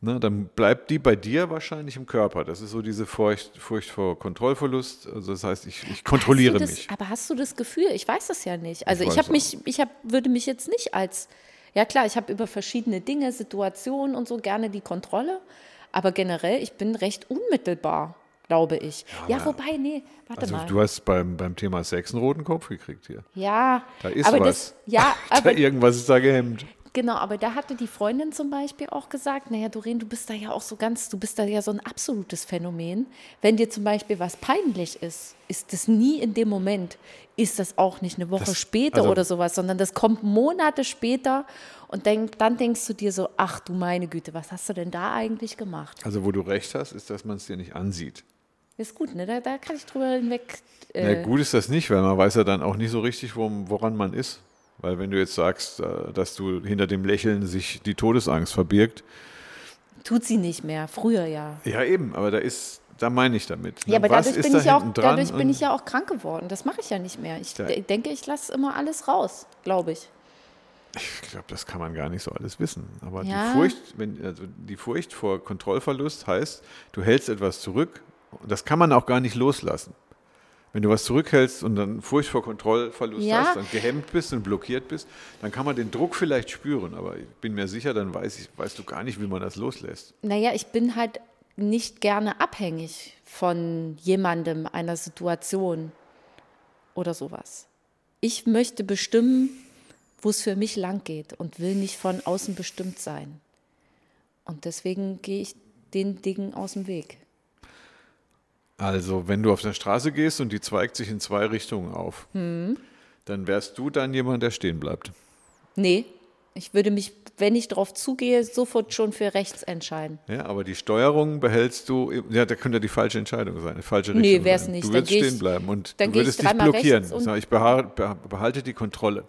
Speaker 2: ne, dann bleibt die bei dir wahrscheinlich im Körper. Das ist so diese Furcht, Furcht vor Kontrollverlust. Also das heißt, ich, ich kontrolliere
Speaker 1: das,
Speaker 2: mich.
Speaker 1: Aber hast du das Gefühl? Ich weiß das ja nicht. Also
Speaker 2: Ich
Speaker 1: ich, habe mich, ich hab, würde mich jetzt nicht als, ja klar, ich habe über verschiedene Dinge, Situationen und so gerne die Kontrolle, aber generell, ich bin recht unmittelbar, glaube ich. Ja, wobei, nee, warte
Speaker 2: Also
Speaker 1: mal.
Speaker 2: du hast beim, beim Thema Sex einen roten Kopf gekriegt hier.
Speaker 1: ja,
Speaker 2: Da ist
Speaker 1: aber
Speaker 2: was.
Speaker 1: das, ja,
Speaker 2: da
Speaker 1: aber
Speaker 2: irgendwas ist da gehemmt.
Speaker 1: Genau, aber da hatte die Freundin zum Beispiel auch gesagt, naja, Doreen, du bist da ja auch so ganz, du bist da ja so ein absolutes Phänomen. Wenn dir zum Beispiel was peinlich ist, ist das nie in dem Moment, ist das auch nicht eine Woche
Speaker 2: Das-
Speaker 1: später
Speaker 2: also-
Speaker 1: oder sowas, sondern das kommt Monate später und denk, dann denkst du dir so, ach du meine Güte, was hast du denn da eigentlich gemacht?
Speaker 2: Also wo du recht hast, ist, dass man es dir nicht ansieht.
Speaker 1: Ist gut, ne? Da, da kann ich drüber hinweg.
Speaker 2: Na,
Speaker 1: Äh,
Speaker 2: gut ist das nicht, weil man weiß ja dann auch nicht so richtig, woran man ist. Weil wenn du jetzt sagst, äh, dass du hinter dem Lächeln sich die Todesangst verbirgt,
Speaker 1: tut sie nicht mehr, früher ja.
Speaker 2: ja eben, aber da ist, da meine ich damit. ne?
Speaker 1: Ja, aber
Speaker 2: Was
Speaker 1: dadurch,
Speaker 2: ist
Speaker 1: bin
Speaker 2: da
Speaker 1: ich, ja auch, dadurch bin ich ja auch krank geworden. Das mache ich ja nicht mehr. Ich denke, ich lasse immer alles raus, glaube ich.
Speaker 2: Ich glaube, das kann man gar nicht so alles wissen. Aber
Speaker 1: Ja.
Speaker 2: die, Furcht, wenn, also die Furcht vor Kontrollverlust heißt, du hältst etwas zurück. Und das kann man auch gar nicht loslassen. Wenn du was zurückhältst und dann Furcht vor Kontrollverlust
Speaker 1: Ja.
Speaker 2: hast und gehemmt bist und blockiert bist, dann kann man den Druck vielleicht spüren. Aber ich bin mir sicher, dann weiß ich, weißt du gar nicht, wie man das loslässt.
Speaker 1: Naja, ich bin halt nicht gerne abhängig von jemandem, einer Situation oder sowas. Ich möchte bestimmen, wo es für mich lang geht und will nicht von außen bestimmt sein. Und deswegen gehe ich den Dingen aus dem Weg.
Speaker 2: Also, wenn du auf der Straße gehst und die zweigt sich in zwei Richtungen auf,
Speaker 1: Hm.
Speaker 2: dann wärst du dann jemand, der stehen bleibt.
Speaker 1: Nee, ich würde mich, wenn ich darauf zugehe, sofort schon für rechts entscheiden.
Speaker 2: Ja, aber die Steuerung behältst du, ja, da könnte die falsche Entscheidung sein, eine falsche Richtung.
Speaker 1: Nee, wär's
Speaker 2: sein.
Speaker 1: nicht.
Speaker 2: Du
Speaker 1: Dann
Speaker 2: würdest
Speaker 1: geh ich-
Speaker 2: stehen bleiben und
Speaker 1: dann
Speaker 2: du würdest dich blockieren. ich beha- beha- behalte die Kontrolle.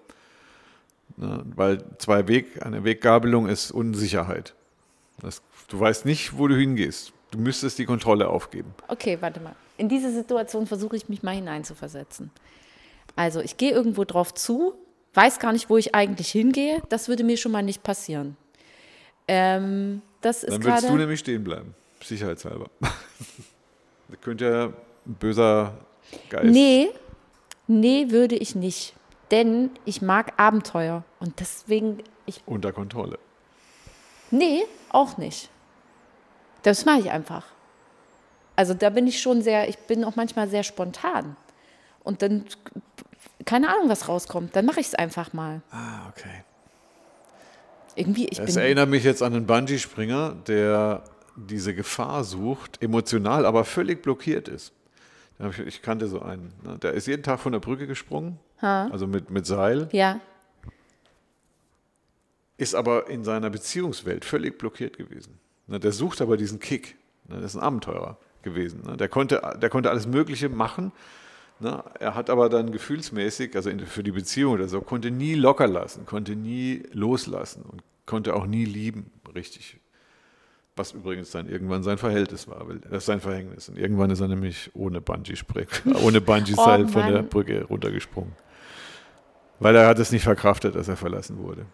Speaker 2: Ne, weil zwei Weg, eine Weggabelung ist Unsicherheit. Das, du weißt nicht, wo du hingehst. Du müsstest die Kontrolle aufgeben.
Speaker 1: Okay, warte mal. In diese Situation versuche ich mich mal hineinzuversetzen. Also, ich gehe irgendwo drauf zu, weiß gar nicht, wo ich eigentlich hingehe. Das würde mir schon mal nicht passieren. Ähm, das ist
Speaker 2: Dann würdest du nämlich stehen bleiben, sicherheitshalber. Das könnte ja ein böser Geist.
Speaker 1: Nee, nee, würde ich nicht. Denn ich mag Abenteuer. Und deswegen, ich,
Speaker 2: Unter Kontrolle.
Speaker 1: nee, auch nicht. Das mache ich einfach. Also da bin ich schon sehr, ich bin auch manchmal sehr spontan. Und dann, keine Ahnung, was rauskommt. Dann mache ich es einfach mal.
Speaker 2: Ah, okay.
Speaker 1: Irgendwie, ich
Speaker 2: Das
Speaker 1: bin.
Speaker 2: erinnert mich jetzt an einen Bungee-Springer, der diese Gefahr sucht, emotional, aber völlig blockiert ist. Ich kannte so einen. ne? Der ist jeden Tag von der Brücke gesprungen, also mit, mit Seil,
Speaker 1: Ja,
Speaker 2: ist aber in seiner Beziehungswelt völlig blockiert gewesen. Ne, Der sucht aber diesen Kick. Ne, Das ist ein Abenteurer gewesen. ne? Der konnte, der konnte alles Mögliche machen. Er hat aber dann gefühlsmäßig, also für die Beziehung oder so, konnte nie locker lassen, konnte nie loslassen und konnte auch nie lieben, richtig. Was übrigens dann irgendwann sein Verhältnis war, weil das ist sein Verhängnis. Und irgendwann ist er nämlich ohne Bungee-Sprung, ohne Bungee-Seil
Speaker 1: Oh
Speaker 2: von der. Brücke runtergesprungen. Weil er hat es nicht verkraftet, dass er verlassen wurde.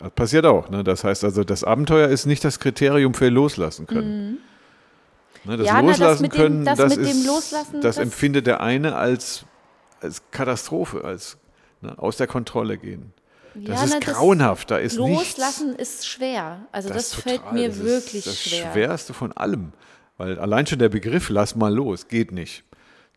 Speaker 2: Das passiert auch. Ne? Das heißt also, das Abenteuer ist nicht das Kriterium für loslassen können. Ne, das
Speaker 1: Mhm. Ja, na, das
Speaker 2: Loslassen
Speaker 1: mit dem-
Speaker 2: können,
Speaker 1: das
Speaker 2: das, ist,
Speaker 1: Loslassen,
Speaker 2: das,
Speaker 1: das-
Speaker 2: empfindet der eine als, als Katastrophe, als ne, aus der Kontrolle gehen. Das
Speaker 1: Ja,
Speaker 2: ist
Speaker 1: na, das
Speaker 2: grauenhaft, da ist nichts.
Speaker 1: Loslassen ist schwer. Also das,
Speaker 2: ist
Speaker 1: fällt
Speaker 2: total-
Speaker 1: mir
Speaker 2: das
Speaker 1: wirklich
Speaker 2: ist das
Speaker 1: schwer.
Speaker 2: Schwerste von allem. Weil allein schon der Begriff, lass mal los, geht nicht.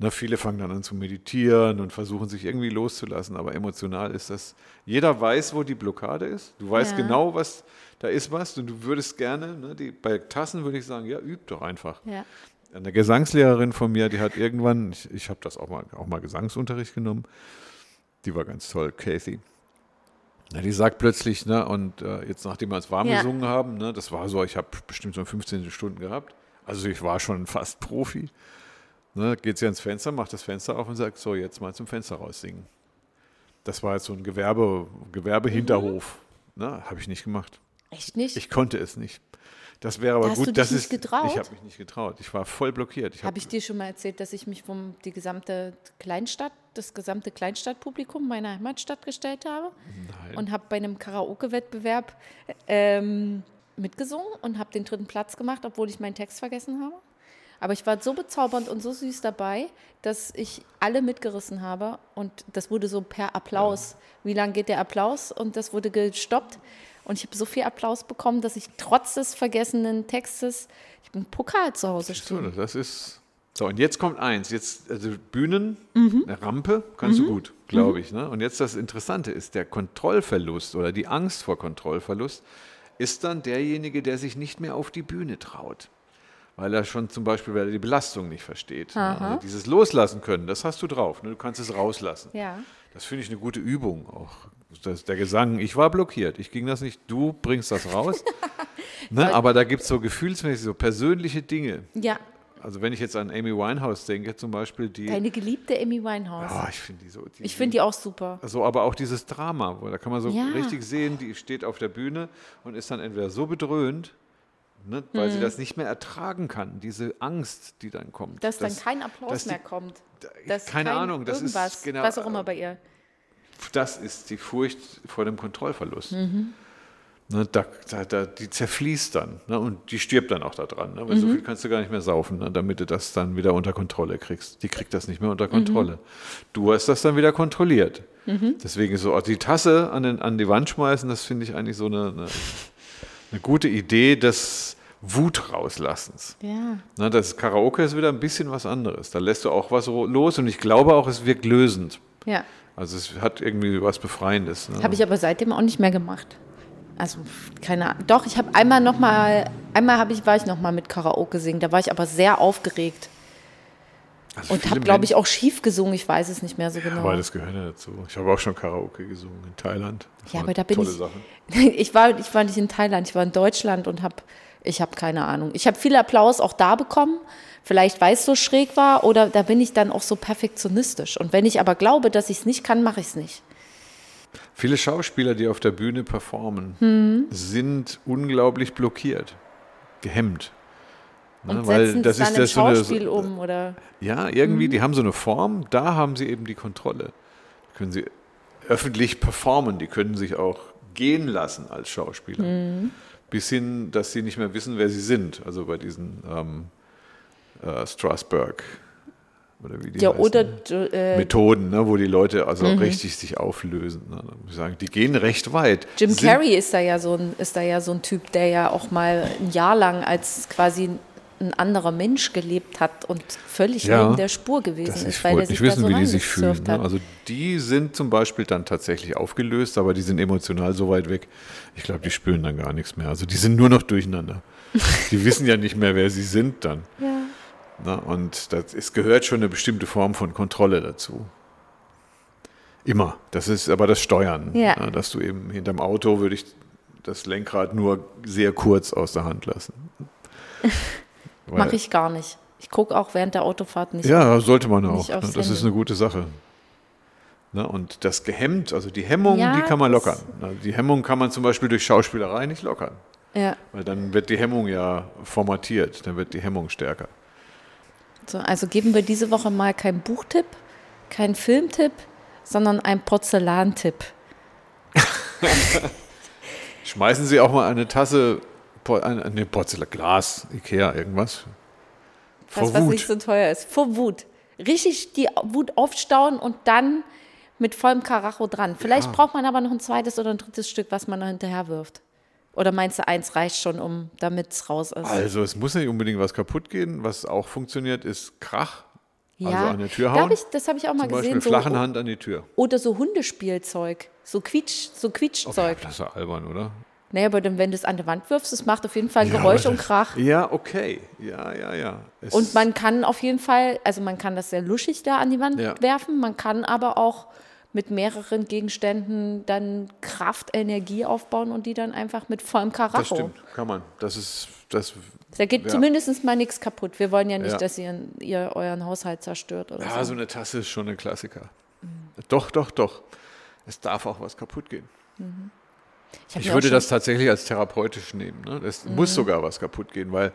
Speaker 2: Ne, viele fangen dann an zu meditieren und versuchen sich irgendwie loszulassen, aber emotional ist das. Jeder weiß, wo die Blockade ist. Du weißt
Speaker 1: Ja.
Speaker 2: genau, was da ist was und du würdest gerne, ne, die, bei Tassen würde ich sagen, ja, üb doch einfach.
Speaker 1: Ja.
Speaker 2: Eine Gesangslehrerin von mir, die hat irgendwann, ich, ich habe das auch mal, auch mal Gesangsunterricht genommen, die war ganz toll, Kathy. Na, die sagt plötzlich, ne, und äh, jetzt nachdem wir uns warm
Speaker 1: Ja.
Speaker 2: gesungen haben, ne, das war so, ich habe bestimmt so 15 Stunden gehabt, also ich war schon fast Profi, ne, geht sie ans Fenster, macht das Fenster auf und sagt, so, jetzt mal zum Fenster raus singen. Das war jetzt so ein Gewerbe, Gewerbehinterhof. Ne, habe ich nicht gemacht.
Speaker 1: Echt nicht?
Speaker 2: Ich konnte es nicht. Das wäre aber
Speaker 1: Hast
Speaker 2: gut.
Speaker 1: du dich
Speaker 2: das
Speaker 1: nicht
Speaker 2: ist,
Speaker 1: getraut?
Speaker 2: Ich habe mich nicht getraut. Ich war voll blockiert.
Speaker 1: Habe ich dir schon mal erzählt, dass ich mich um die gesamte Kleinstadt, das gesamte Kleinstadtpublikum meiner Heimatstadt gestellt habe
Speaker 2: Nein.
Speaker 1: und habe bei einem Karaoke-Wettbewerb ähm, mitgesungen und habe den dritten Platz gemacht, obwohl ich meinen Text vergessen habe. Aber ich war so bezaubernd und so süß dabei, dass ich alle mitgerissen habe und das wurde so per Applaus. Wie lang geht der Applaus? Und das wurde gestoppt und ich habe so viel Applaus bekommen, dass ich trotz des vergessenen Textes, einen Pokal zu Hause
Speaker 2: So,
Speaker 1: stehen.
Speaker 2: das ist. So, und jetzt kommt eins. Jetzt, also Bühnen,
Speaker 1: Mhm.
Speaker 2: eine Rampe, kannst du gut, glaube ich. Ne? Und jetzt das Interessante ist, der Kontrollverlust oder die Angst vor Kontrollverlust ist dann derjenige, der sich nicht mehr auf die Bühne traut. Weil er schon zum Beispiel, weil er die Belastung nicht versteht. Ne? Also dieses Loslassen können, das hast du drauf. Ne? Du kannst es rauslassen.
Speaker 1: Ja.
Speaker 2: Das finde ich eine gute Übung auch. Das, der Gesang, ich war blockiert, ich ging das nicht, du bringst das raus. ne? Aber da gibt es so gefühlsmäßig, so persönliche Dinge.
Speaker 1: Ja,
Speaker 2: Also wenn ich jetzt an Amy Winehouse denke, zum Beispiel, die,
Speaker 1: deine geliebte Amy Winehouse.
Speaker 2: Ah, ich finde die so, die,
Speaker 1: ich finde die auch super.
Speaker 2: so, aber auch dieses Drama, wo da kann man so
Speaker 1: Ja.
Speaker 2: richtig sehen, die steht auf der Bühne und ist dann entweder so bedröhnt, ne, weil
Speaker 1: Mhm.
Speaker 2: sie das nicht mehr ertragen kann, diese Angst, die dann kommt.
Speaker 1: Dass
Speaker 2: Das-
Speaker 1: dann kein Applaus
Speaker 2: dass die-
Speaker 1: mehr kommt.
Speaker 2: da-
Speaker 1: Dass
Speaker 2: keine
Speaker 1: kein
Speaker 2: Ahnung, das ist genau-
Speaker 1: was auch immer bei ihr.
Speaker 2: das ist die Furcht vor dem Kontrollverlust.
Speaker 1: Mhm.
Speaker 2: Ne, da, da, da, die zerfließt dann ne, und die stirbt dann auch daran, ne, weil
Speaker 1: Mhm.
Speaker 2: so viel kannst du gar nicht mehr saufen, ne, damit du das dann wieder unter Kontrolle kriegst. Die kriegt das nicht mehr unter
Speaker 1: Mhm.
Speaker 2: Kontrolle. Du hast das dann wieder kontrolliert. Deswegen so auch die Tasse an, den, an die Wand schmeißen, das finde ich eigentlich so eine, eine, eine gute Idee des Wutrauslassens.
Speaker 1: Ja.
Speaker 2: Ne, das Karaoke ist wieder ein bisschen was anderes. Da lässt du auch was los und ich glaube auch, es wirkt lösend.
Speaker 1: Ja.
Speaker 2: Also es hat irgendwie was Befreiendes. Ne?
Speaker 1: Habe ich aber seitdem auch nicht mehr gemacht. Also keine Ahnung. Doch, ich habe einmal noch mal, einmal habe ich, war ich noch mal mit Karaoke singen. Da war ich aber sehr aufgeregt
Speaker 2: Also
Speaker 1: und habe, glaube ich, auch schief gesungen. Ich weiß es nicht mehr so genau.
Speaker 2: Aber das gehört ja dazu. Ich habe auch schon Karaoke gesungen in Thailand. Das
Speaker 1: Ja, aber da bin
Speaker 2: tolle
Speaker 1: ich-
Speaker 2: Sache.
Speaker 1: ich, war, ich war nicht in Thailand, ich war in Deutschland und habe, ich habe keine Ahnung. Ich habe viel Applaus auch da bekommen, vielleicht weil es so schräg war oder da bin ich dann auch so perfektionistisch. Und wenn ich aber glaube, dass ich es nicht kann, mache ich es nicht.
Speaker 2: Viele Schauspieler, die auf der Bühne performen,
Speaker 1: Hm.
Speaker 2: sind unglaublich blockiert, gehemmt. Ne,
Speaker 1: Und setzen es dann in
Speaker 2: so eine-
Speaker 1: Schauspiel um oder
Speaker 2: Ja,
Speaker 1: Mhm.
Speaker 2: irgendwie, die haben so eine Form, da haben sie eben die Kontrolle. Können sie öffentlich performen, die können sich auch gehen lassen als Schauspieler.
Speaker 1: Mhm.
Speaker 2: Bis hin, dass sie nicht mehr wissen, wer sie sind. Also bei diesen ähm, äh, Strasberg. Oder wie die
Speaker 1: Ja,
Speaker 2: heißen.
Speaker 1: oder äh,
Speaker 2: Methoden, ne, wo die Leute also richtig sich auflösen. Ne. Da ich sagen, die gehen recht weit.
Speaker 1: Jim Carrey ist da ja so ein, ist da ja so ein Typ, der ja auch mal ein Jahr lang als quasi ein anderer Mensch gelebt hat und völlig
Speaker 2: Ja,
Speaker 1: neben der Spur gewesen
Speaker 2: Das
Speaker 1: ist,
Speaker 2: ich
Speaker 1: weil er
Speaker 2: wollte
Speaker 1: sich
Speaker 2: nicht wissen,
Speaker 1: so
Speaker 2: wie die sich fühlen. Ne? Also die sind zum Beispiel dann tatsächlich aufgelöst, aber die sind emotional so weit weg. Ich glaube, die spüren dann gar nichts mehr. Also die sind nur noch durcheinander. die wissen ja nicht mehr, wer sie sind dann.
Speaker 1: ja.
Speaker 2: Ne? Und das, es gehört schon eine bestimmte Form von Kontrolle dazu. Immer. Das ist aber das Steuern.
Speaker 1: Ja.
Speaker 2: Ne? Dass du eben hinterm Auto würde ich das Lenkrad nur sehr kurz aus der Hand lassen.
Speaker 1: Mache ich gar nicht. Ich gucke auch während der Autofahrt nicht.
Speaker 2: Ja, sollte man auch. Ne? Das ist
Speaker 1: Handy.
Speaker 2: eine gute Sache. Ne? Und das gehemmt, also die Hemmung,
Speaker 1: Ja,
Speaker 2: die kann man lockern. Ne? Die Hemmung kann man zum Beispiel durch Schauspielerei nicht lockern.
Speaker 1: Ja.
Speaker 2: Weil dann wird die Hemmung ja formatiert, dann wird die Hemmung stärker.
Speaker 1: So, also geben wir diese Woche mal keinen Buchtipp, keinen Filmtipp, sondern einen Porzellantipp.
Speaker 2: Schmeißen Sie auch mal eine Tasse, Po- eine, eine Porzellan, Glas, Ikea, irgendwas. Vor
Speaker 1: Das, was
Speaker 2: Wut.
Speaker 1: nicht so teuer ist. Vor Wut. Richtig die Wut aufstauen und dann mit vollem Karacho dran. Vielleicht
Speaker 2: Ja.
Speaker 1: braucht man aber noch ein zweites oder ein drittes Stück, was man noch hinterher wirft. Oder meinst du, eins reicht schon, um damit es raus ist?
Speaker 2: Also es muss nicht unbedingt was kaputt gehen. Was auch funktioniert, ist Krach. Also an der Tür
Speaker 1: da
Speaker 2: hauen.
Speaker 1: ich, das habe ich auch mal
Speaker 2: Zum Beispiel
Speaker 1: gesehen. So,
Speaker 2: flachen Hand an die Tür.
Speaker 1: oder so Hundespielzeug. So Quietsch, so Quietschzeug.
Speaker 2: Das ist ja albern, oder?
Speaker 1: Naja, aber dann, wenn du es an die Wand wirfst, es macht auf jeden Fall
Speaker 2: Ja,
Speaker 1: Geräusch und
Speaker 2: das-
Speaker 1: Krach.
Speaker 2: Ja, okay. Ja, ja, ja. Es-
Speaker 1: Und man kann auf jeden Fall, also man kann das sehr luschig da an die Wand
Speaker 2: Ja.
Speaker 1: werfen, man kann aber auch mit mehreren Gegenständen dann Kraft, Energie aufbauen und die dann einfach mit vollem
Speaker 2: Das
Speaker 1: Karacho.
Speaker 2: stimmt, kann man. Das ist, das,
Speaker 1: Da geht
Speaker 2: Ja.
Speaker 1: zumindest mal nichts kaputt. Wir wollen ja nicht,
Speaker 2: Ja.
Speaker 1: dass ihr, ihr euren Haushalt zerstört oder
Speaker 2: ja, so
Speaker 1: so.
Speaker 2: eine Tasse ist schon ein Klassiker. Doch, doch, doch. Es darf auch was kaputt gehen.
Speaker 1: hab
Speaker 2: Ich
Speaker 1: auch
Speaker 2: würde das tatsächlich als therapeutisch nehmen. Ne? Es muss sogar was kaputt gehen, weil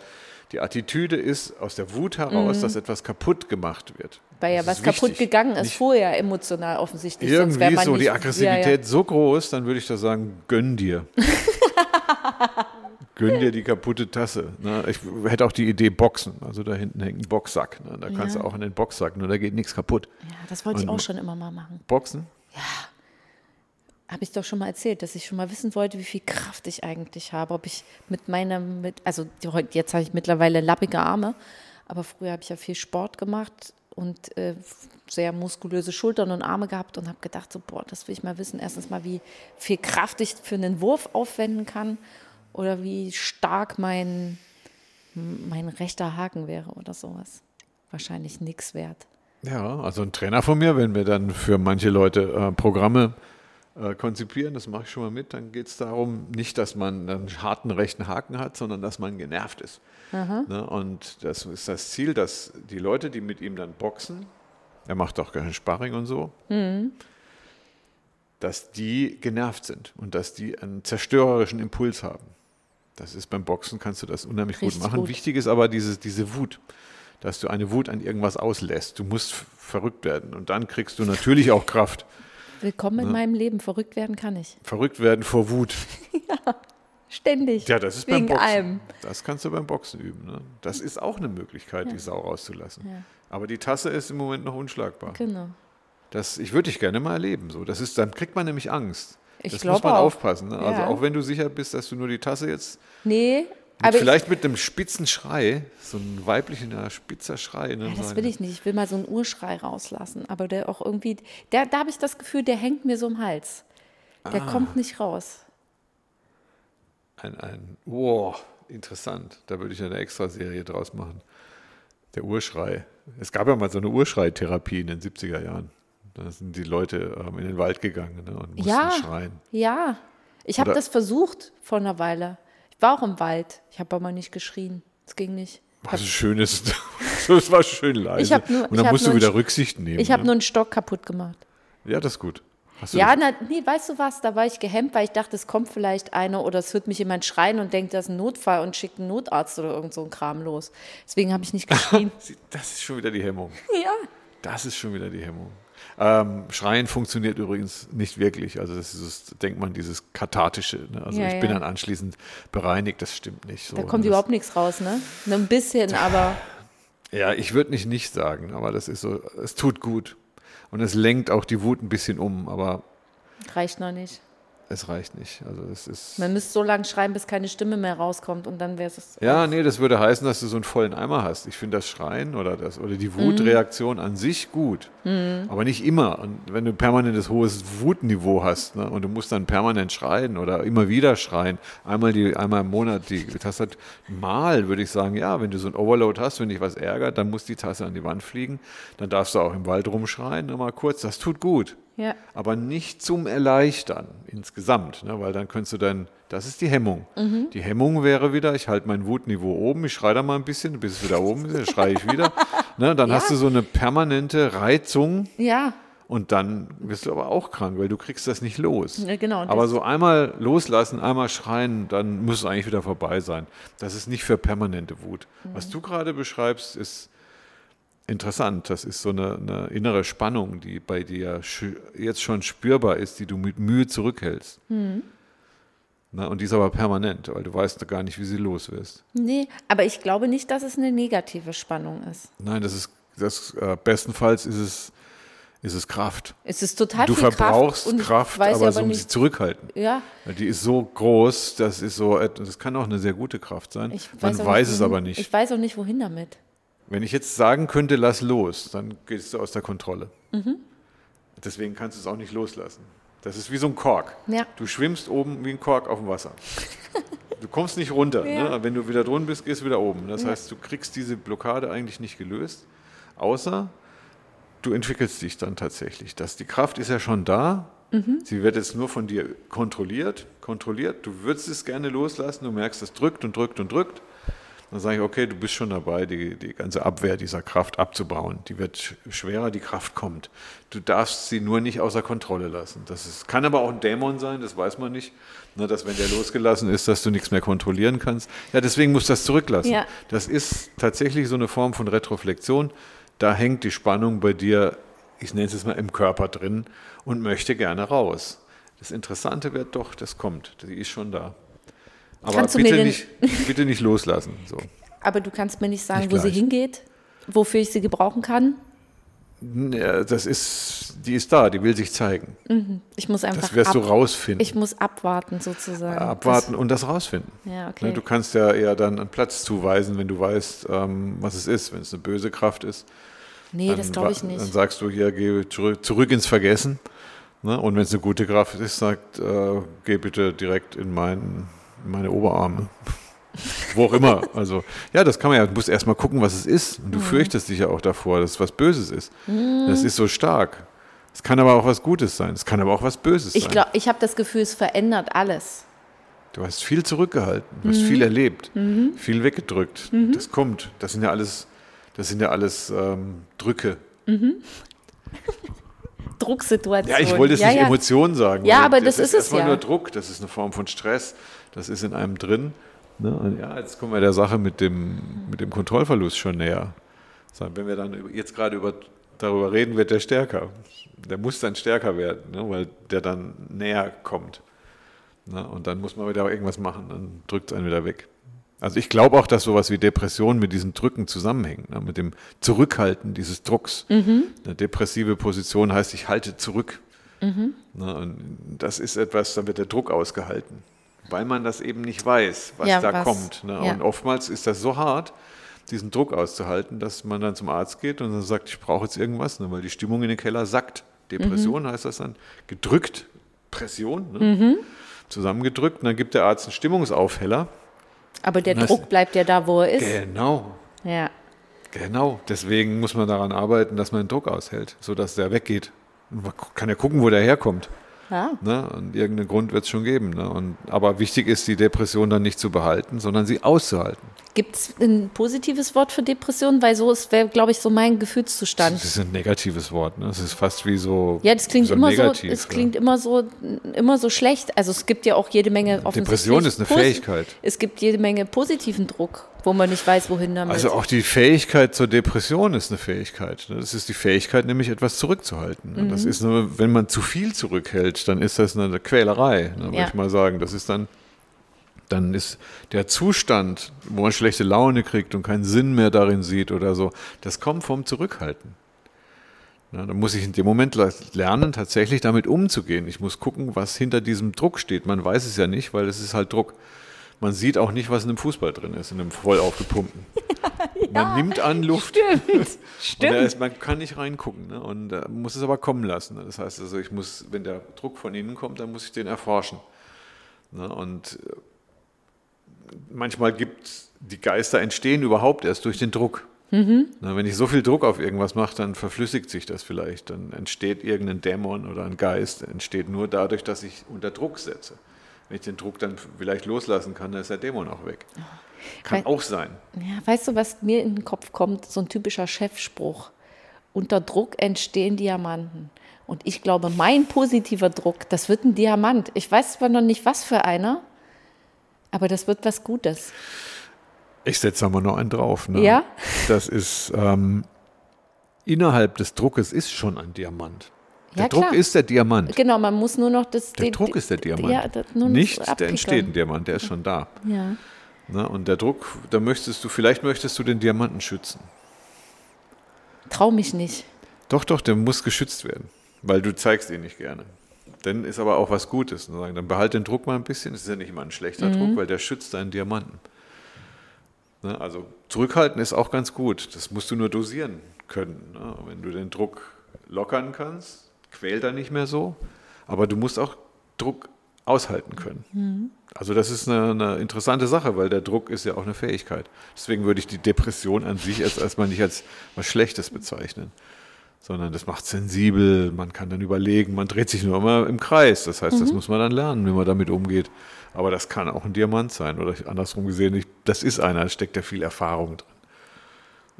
Speaker 2: die Attitüde ist aus der Wut heraus, dass etwas kaputt gemacht wird.
Speaker 1: Weil ja
Speaker 2: Das
Speaker 1: was kaputt
Speaker 2: wichtig.
Speaker 1: gegangen ist
Speaker 2: Nicht
Speaker 1: vorher emotional offensichtlich.
Speaker 2: Irgendwie ist so die Aggressivität
Speaker 1: Ja,
Speaker 2: so groß, dann würde ich da sagen, gönn dir. gönn dir die kaputte Tasse. Ne? Ich hätte auch die Idee Boxen. Also da hinten hängt ein Boxsack. Ne? Da kannst
Speaker 1: Ja.
Speaker 2: du auch in den Boxsack, nur da geht nichts kaputt.
Speaker 1: ja. ja, das wollte ich
Speaker 2: Und-
Speaker 1: auch schon immer mal machen.
Speaker 2: Boxen?
Speaker 1: Habe ich doch schon mal erzählt, dass ich schon mal wissen wollte, wie viel Kraft ich eigentlich habe. Ob ich mit meinem, mit, also jetzt habe ich mittlerweile lappige Arme, aber früher habe ich ja viel Sport gemacht und äh, sehr muskulöse Schultern und Arme gehabt und habe gedacht, so, boah, das will ich mal wissen. Erstens mal, wie viel Kraft ich für einen Wurf aufwenden kann oder wie stark mein, mein rechter Haken wäre oder sowas. Wahrscheinlich nichts wert.
Speaker 2: Ja, also ein Trainer von mir, wenn wir dann für manche Leute äh, Programme konzipieren, das mache ich schon mal mit, dann geht es darum, nicht, dass man einen harten rechten Haken hat, sondern dass man genervt ist. Ne? Und das ist das Ziel, dass die Leute, die mit ihm dann boxen, er macht auch keinen Sparring und so, dass die genervt sind und dass die einen zerstörerischen Impuls haben. Das ist beim Boxen, kannst du das unheimlich
Speaker 1: Richtig
Speaker 2: gut machen.
Speaker 1: gut.
Speaker 2: Wichtig ist aber diese, diese Wut, dass du eine Wut an irgendwas auslässt. Du musst verrückt werden und dann kriegst du natürlich auch Kraft.
Speaker 1: Willkommen in meinem Leben. Verrückt werden kann ich.
Speaker 2: Verrückt werden vor Wut.
Speaker 1: Ständig.
Speaker 2: Ja, das ist
Speaker 1: Wegen
Speaker 2: beim Boxen.
Speaker 1: allem.
Speaker 2: Das kannst du beim Boxen üben. Ne? Das ist auch eine Möglichkeit, die Sau rauszulassen.
Speaker 1: Ja.
Speaker 2: Aber die Tasse ist im Moment noch unschlagbar.
Speaker 1: Genau.
Speaker 2: Das, ich würde dich gerne mal erleben. So. Das ist, dann kriegt man nämlich Angst.
Speaker 1: Ich
Speaker 2: das muss man
Speaker 1: auch.
Speaker 2: aufpassen. Ne? Also
Speaker 1: Ja.
Speaker 2: auch wenn du sicher bist, dass du nur die Tasse jetzt
Speaker 1: Nee,
Speaker 2: mit, vielleicht mit einem spitzen Schrei, so ein weiblicher spitzer Schrei. Ne?
Speaker 1: ja, das will ich nicht. Ich will mal so einen Urschrei rauslassen. Aber der auch irgendwie, der, da habe ich das Gefühl, der hängt mir so im Hals. Der
Speaker 2: Ah.
Speaker 1: kommt nicht raus.
Speaker 2: Ein, ein, wow, interessant. Da würde ich eine Extraserie draus machen. Der Urschrei. Es gab ja mal so eine Urschreitherapie in den 70er Jahren. Da sind die Leute ähm, in den Wald gegangen ne, und mussten
Speaker 1: Ja.
Speaker 2: schreien.
Speaker 1: Ja, ich habe das versucht vor einer Weile. War auch im Wald. Ich habe aber nicht geschrien. Es ging nicht. Ich
Speaker 2: Was
Speaker 1: habe
Speaker 2: Schönes. Das war schön leise.
Speaker 1: Nur-
Speaker 2: und dann musst du wieder
Speaker 1: ein-
Speaker 2: Rücksicht nehmen.
Speaker 1: ich hab
Speaker 2: ne?
Speaker 1: nur einen Stock kaputt gemacht.
Speaker 2: Ja, das ist gut. Hast du
Speaker 1: Ja, na, nee, weißt du was? Da war ich gehemmt, weil ich dachte, es kommt vielleicht einer oder es hört mich jemand schreien und denkt, das ist ein Notfall und schickt einen Notarzt oder irgend so ein Kram los. Deswegen habe ich nicht geschrien.
Speaker 2: das ist schon wieder die Hemmung.
Speaker 1: ja.
Speaker 2: Das ist schon wieder die Hemmung. Ähm, Schreien funktioniert übrigens nicht wirklich. Also das ist, denkt man, dieses kathartische. Ne? Also
Speaker 1: Ja,
Speaker 2: ich bin
Speaker 1: ja.
Speaker 2: dann anschließend bereinigt. Das stimmt nicht. So,
Speaker 1: Da kommt
Speaker 2: das,
Speaker 1: überhaupt nichts raus, ne? Nur ein bisschen, aber
Speaker 2: Ja, ich würde nicht nicht sagen, aber das ist so, es tut gut. Und es lenkt auch die Wut ein bisschen um, aber
Speaker 1: Reicht noch nicht.
Speaker 2: Es reicht nicht. Also es ist.
Speaker 1: Man müsste so lange schreien, bis keine Stimme mehr rauskommt und dann wäre es.
Speaker 2: Ja, nee, das würde heißen, dass du so einen vollen Eimer hast. Ich finde das Schreien oder, das, oder die Wutreaktion an sich gut, aber nicht immer. Und wenn du permanentes hohes Wutniveau hast ne, und du musst dann permanent schreien oder immer wieder schreien, einmal, die, einmal im Monat die Tasse hat, mal würde ich sagen, ja, wenn du so ein Overload hast, wenn dich was ärgert, dann muss die Tasse an die Wand fliegen. Dann darfst du auch im Wald rumschreien, nur mal kurz, das tut gut.
Speaker 1: Ja.
Speaker 2: Aber nicht zum Erleichtern insgesamt, ne? weil dann könntest du dann, das ist die Hemmung. Die Hemmung wäre wieder, ich halte mein Wutniveau oben, ich schreie da mal ein bisschen, bis es wieder oben ist, dann schreie ich wieder. Ne? Dann hast du so eine permanente Reizung
Speaker 1: Ja,
Speaker 2: und dann wirst du aber auch krank, weil du kriegst das nicht los.
Speaker 1: Ja, genau.
Speaker 2: Aber so einmal loslassen, einmal schreien, dann muss es eigentlich wieder vorbei sein. Das ist nicht für permanente Wut.
Speaker 1: Mhm.
Speaker 2: Was du gerade beschreibst, ist interessant. Das ist so eine, eine innere Spannung, die bei dir jetzt schon spürbar ist, die du mit Mühe zurückhältst.
Speaker 1: Mhm.
Speaker 2: Na, und die ist aber permanent, weil du weißt gar nicht, wie sie los wirst.
Speaker 1: nee, aber ich glaube nicht, dass es eine negative Spannung ist.
Speaker 2: Nein, das ist das äh, bestenfalls ist es, ist es Kraft.
Speaker 1: Es ist total
Speaker 2: du
Speaker 1: viel
Speaker 2: verbrauchst
Speaker 1: Kraft, und ich
Speaker 2: Kraft, aber
Speaker 1: ja
Speaker 2: so
Speaker 1: aber
Speaker 2: um sie zurückhalten.
Speaker 1: Ja,
Speaker 2: Die ist so groß, das ist so, et- das kann auch eine sehr gute Kraft sein.
Speaker 1: ich
Speaker 2: Man
Speaker 1: weiß,
Speaker 2: weiß
Speaker 1: nicht,
Speaker 2: es aber nicht.
Speaker 1: Ich weiß auch nicht, wohin damit.
Speaker 2: Wenn ich jetzt sagen könnte, lass los, dann gehst du aus der Kontrolle.
Speaker 1: Mhm.
Speaker 2: Deswegen kannst du es auch nicht loslassen. Das ist wie so ein Kork.
Speaker 1: Ja.
Speaker 2: Du schwimmst oben wie ein Kork auf dem Wasser. Du kommst nicht runter.
Speaker 1: Ja.
Speaker 2: Ne? Wenn du wieder drunten bist, gehst du wieder oben. Das heißt, du kriegst diese Blockade eigentlich nicht gelöst, außer du entwickelst dich dann tatsächlich. Das, die Kraft ist ja schon da.
Speaker 1: Mhm.
Speaker 2: Sie wird jetzt nur von dir kontrolliert, kontrolliert. Du würdest es gerne loslassen, du merkst, es drückt und drückt und drückt. Dann sage ich, okay, du bist schon dabei, die, die ganze Abwehr dieser Kraft abzubauen. Die wird sch- schwerer, die Kraft kommt. Du darfst sie nur nicht außer Kontrolle lassen. Das ist, kann aber auch ein Dämon sein, das weiß man nicht. Ne, dass wenn der losgelassen ist, dass du nichts mehr kontrollieren kannst. Ja, deswegen musst du das zurücklassen.
Speaker 1: Ja.
Speaker 2: Das ist tatsächlich so eine Form von Retroflexion. Da hängt die Spannung bei dir, ich nenne es jetzt mal im Körper drin und möchte gerne raus. Das Interessante wird doch, das kommt, die ist schon da. Aber
Speaker 1: Kannst du mir
Speaker 2: bitte nicht, bitte nicht loslassen. So.
Speaker 1: Aber du kannst mir nicht sagen,
Speaker 2: Nicht
Speaker 1: wo sie hingeht, wofür ich sie gebrauchen kann.
Speaker 2: Ja, das ist, die ist da, die will sich zeigen.
Speaker 1: Ich muss einfach
Speaker 2: Das wirst du
Speaker 1: ab,
Speaker 2: rausfinden.
Speaker 1: ich muss abwarten sozusagen.
Speaker 2: abwarten und das rausfinden.
Speaker 1: Ja, okay.
Speaker 2: Ne, Du kannst ja eher dann einen Platz zuweisen, wenn du weißt, ähm, was es ist. Wenn es eine böse Kraft ist,
Speaker 1: Das, nee, das glaube ich nicht.
Speaker 2: Dann sagst du hier, geh zurück, zurück ins Vergessen. Ne? Und wenn es eine gute Kraft ist, sagt, äh, geh bitte direkt in, mein, in meine Oberarme. Wo auch immer. Also, ja, das kann man ja. Du musst erstmal gucken, was es ist.
Speaker 1: Mhm.
Speaker 2: Und du fürchtest dich ja auch davor, dass es was Böses ist. Das ist so stark. Es kann aber auch was Gutes sein. Es kann aber auch was Böses
Speaker 1: Ich,
Speaker 2: sein.
Speaker 1: glaub, ich habe das Gefühl, es verändert alles.
Speaker 2: Du hast viel zurückgehalten, du
Speaker 1: Mhm.
Speaker 2: hast viel erlebt, viel weggedrückt. Das kommt. Das sind ja alles, das sind ja alles ähm, Drücke.
Speaker 1: Drucksituation.
Speaker 2: Ja, ich wollte es
Speaker 1: ja,
Speaker 2: nicht
Speaker 1: ja.
Speaker 2: Emotionen sagen.
Speaker 1: Ja, aber das ist es
Speaker 2: erstmal
Speaker 1: ja.
Speaker 2: nur Druck, das ist eine Form von Stress, das ist in einem drin. Ne? Und ja, jetzt kommen wir der Sache mit dem, mit dem Kontrollverlust schon näher. Wenn wir dann jetzt gerade über, darüber reden, wird der stärker. Der muss dann stärker werden, ne? weil der dann näher kommt. Ne? Und dann muss man wieder irgendwas machen, dann drückt es einen wieder weg. Also ich glaube auch, dass sowas wie Depression mit diesen Drücken zusammenhängt, ne? mit dem Zurückhalten dieses Drucks.
Speaker 1: Mhm.
Speaker 2: Eine depressive Position heißt, ich halte zurück.
Speaker 1: Mhm.
Speaker 2: Ne? Und das ist etwas, dann wird der Druck ausgehalten, weil man das eben nicht weiß, was
Speaker 1: Ja,
Speaker 2: da
Speaker 1: was-
Speaker 2: kommt. Ne?
Speaker 1: ja.
Speaker 2: Und oftmals ist das so hart, diesen Druck auszuhalten, dass man dann zum Arzt geht und dann sagt, ich brauche jetzt irgendwas, ne? weil die Stimmung in den Keller sackt. Depression
Speaker 1: Mhm.
Speaker 2: heißt das dann, gedrückt, Pression, ne? zusammengedrückt und dann gibt der Arzt einen Stimmungsaufheller.
Speaker 1: Aber der Druck bleibt ja da, wo er ist.
Speaker 2: Genau,
Speaker 1: Ja.
Speaker 2: Genau, deswegen muss man daran arbeiten, dass man den Druck aushält, sodass der weggeht. Und man kann ja gucken, wo der herkommt.
Speaker 1: Ja.
Speaker 2: Ne? Und irgendeinen Grund wird es schon geben. Ne? Und, aber wichtig ist, die Depression dann nicht zu behalten, sondern sie auszuhalten.
Speaker 1: Gibt es ein positives Wort für Depression? Weil so ist, wäre, glaube ich, so mein
Speaker 2: Das
Speaker 1: Gefühlszustand.
Speaker 2: ist ein negatives Wort. Ne? Das ist fast wie so.
Speaker 1: Ja, das klingt
Speaker 2: so
Speaker 1: immer
Speaker 2: negativ,
Speaker 1: so, es klingt immer so, immer so schlecht. Also es gibt ja auch jede Menge
Speaker 2: Depression ist eine Fähigkeit.
Speaker 1: Es gibt jede Menge positiven Druck, wo man nicht weiß, wohin damit.
Speaker 2: Also auch die Fähigkeit zur Depression ist eine Fähigkeit. ne? Das ist die Fähigkeit, nämlich etwas zurückzuhalten. Und
Speaker 1: Mhm.
Speaker 2: Das ist nur, wenn man zu viel zurückhält, dann ist das eine Quälerei, ne, würde
Speaker 1: Ja.
Speaker 2: ich mal sagen. Das ist dann dann ist der Zustand, wo man schlechte Laune kriegt und keinen Sinn mehr darin sieht oder so, das kommt vom Zurückhalten. Ja, da muss ich in dem Moment lernen, tatsächlich damit umzugehen. Ich muss gucken, was hinter diesem Druck steht. Man weiß es ja nicht, weil es ist halt Druck. Man sieht auch nicht, was in einem Fußball drin ist, in einem voll aufgepumpten. ja, man nimmt an Luft.
Speaker 1: Stimmt. Stimmt.
Speaker 2: Ist, man kann nicht reingucken ne? und äh, muss es aber kommen lassen. Ne? Das heißt also, ich muss, wenn der Druck von innen kommt, dann muss ich den erforschen. Ne? Und äh, manchmal gibt die Geister entstehen überhaupt erst durch den Druck. Mhm. Na, wenn ich so viel Druck auf irgendwas mache, dann verflüssigt sich das vielleicht. Dann entsteht irgendein Dämon oder ein Geist, entsteht nur dadurch, dass ich unter Druck setze. Wenn ich den Druck dann vielleicht loslassen kann, dann ist der Dämon auch weg. Kann We auch sein.
Speaker 1: Ja, weißt du, was mir in den Kopf kommt? So ein typischer Chefspruch. Unter Druck entstehen Diamanten. Und ich glaube, mein positiver Druck, das wird ein Diamant. Ich weiß zwar noch nicht, was für einer, aber das wird was Gutes.
Speaker 2: Ich setze aber noch einen drauf. Ne?
Speaker 1: Ja.
Speaker 2: Das ist ähm, innerhalb des Druckes ist schon ein Diamant. Der
Speaker 1: ja,
Speaker 2: Druck
Speaker 1: klar.
Speaker 2: ist der Diamant.
Speaker 1: Genau, man muss nur noch das.
Speaker 2: Der
Speaker 1: den,
Speaker 2: Druck ist der Diamant.
Speaker 1: Ja, das
Speaker 2: Nicht der entsteht ein Diamant, der ist schon da.
Speaker 1: Ja.
Speaker 2: Na, und der Druck, da möchtest du, vielleicht möchtest du den Diamanten schützen.
Speaker 1: Trau mich nicht.
Speaker 2: Doch, doch, der muss geschützt werden, weil du zeigst ihn nicht gerne. Dann ist aber auch was Gutes. Dann behalte den Druck mal ein bisschen. Das ist ja nicht immer ein schlechter mhm. Druck, weil der schützt deinen Diamanten. Ne? Also zurückhalten ist auch ganz gut. Das musst du nur dosieren können. Ne? Wenn du den Druck lockern kannst, quält er nicht mehr so. Aber du musst auch Druck aushalten können. Mhm. Also das ist eine, eine, interessante Sache, weil der Druck ist ja auch eine Fähigkeit. Deswegen würde ich die Depression an sich erst erstmal nicht als was Schlechtes bezeichnen, sondern das macht sensibel, man kann dann überlegen, man dreht sich nur immer im Kreis. Das heißt, mhm. das muss man dann lernen, wie man damit umgeht. Aber das kann auch ein Diamant sein oder andersrum gesehen, ich, das ist einer, da steckt ja viel Erfahrung drin.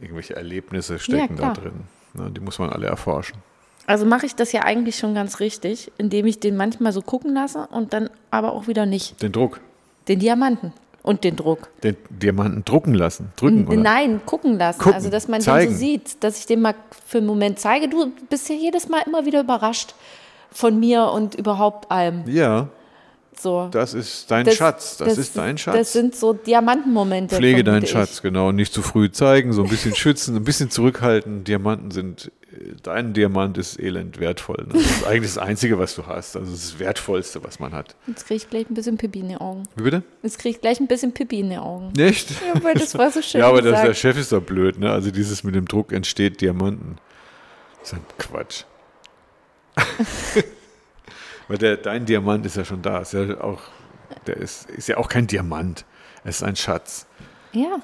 Speaker 2: Irgendwelche Erlebnisse stecken ja, da drin. Ne, die muss man alle erforschen.
Speaker 1: Also mache ich das ja eigentlich schon ganz richtig, indem ich den manchmal so gucken lasse und dann aber auch wieder nicht.
Speaker 2: Den Druck.
Speaker 1: Den Diamanten und den Druck.
Speaker 2: Den Diamanten drucken lassen, drücken oder?
Speaker 1: Nein, gucken lassen.
Speaker 2: Gucken,
Speaker 1: also dass man
Speaker 2: zeigen.
Speaker 1: den so sieht, dass ich den mal für einen Moment zeige. Du bist ja jedes Mal immer wieder überrascht von mir und überhaupt allem.
Speaker 2: Ja.
Speaker 1: So.
Speaker 2: Das ist dein das, Schatz. Das, das, ist dein Schatz.
Speaker 1: Das sind so Diamantenmomente.
Speaker 2: Pflege deinen Schatz, genau. Nicht zu früh zeigen, so ein bisschen schützen, ein bisschen zurückhalten. Diamanten sind, dein Diamant ist elend wertvoll. Ne? Das ist eigentlich das Einzige, was du hast. Also das Wertvollste, was man hat.
Speaker 1: Jetzt kriege ich gleich ein bisschen Pipi in die Augen.
Speaker 2: Wie bitte?
Speaker 1: Jetzt kriege ich gleich ein bisschen Pipi in die Augen.
Speaker 2: Nicht?
Speaker 1: Ja, weil das war so schön.
Speaker 2: ja, aber das, der Chef ist doch blöd, ne? Also dieses mit dem Druck entsteht Diamanten. Das ist ein Quatsch. Weil der, dein Diamant ist ja schon da. Ist ja auch, der ist, ist ja auch kein Diamant. Es ist ein Schatz.
Speaker 1: Ja.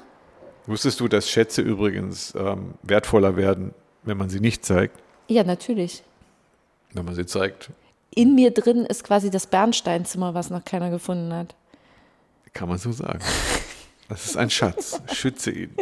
Speaker 2: Wusstest du, dass Schätze übrigens ähm, wertvoller werden, wenn man sie nicht zeigt?
Speaker 1: Ja, natürlich.
Speaker 2: Wenn man sie zeigt.
Speaker 1: In mir drin ist quasi das Bernsteinzimmer, was noch keiner gefunden hat.
Speaker 2: Kann man so sagen. Das ist ein Schatz. Schütze ihn.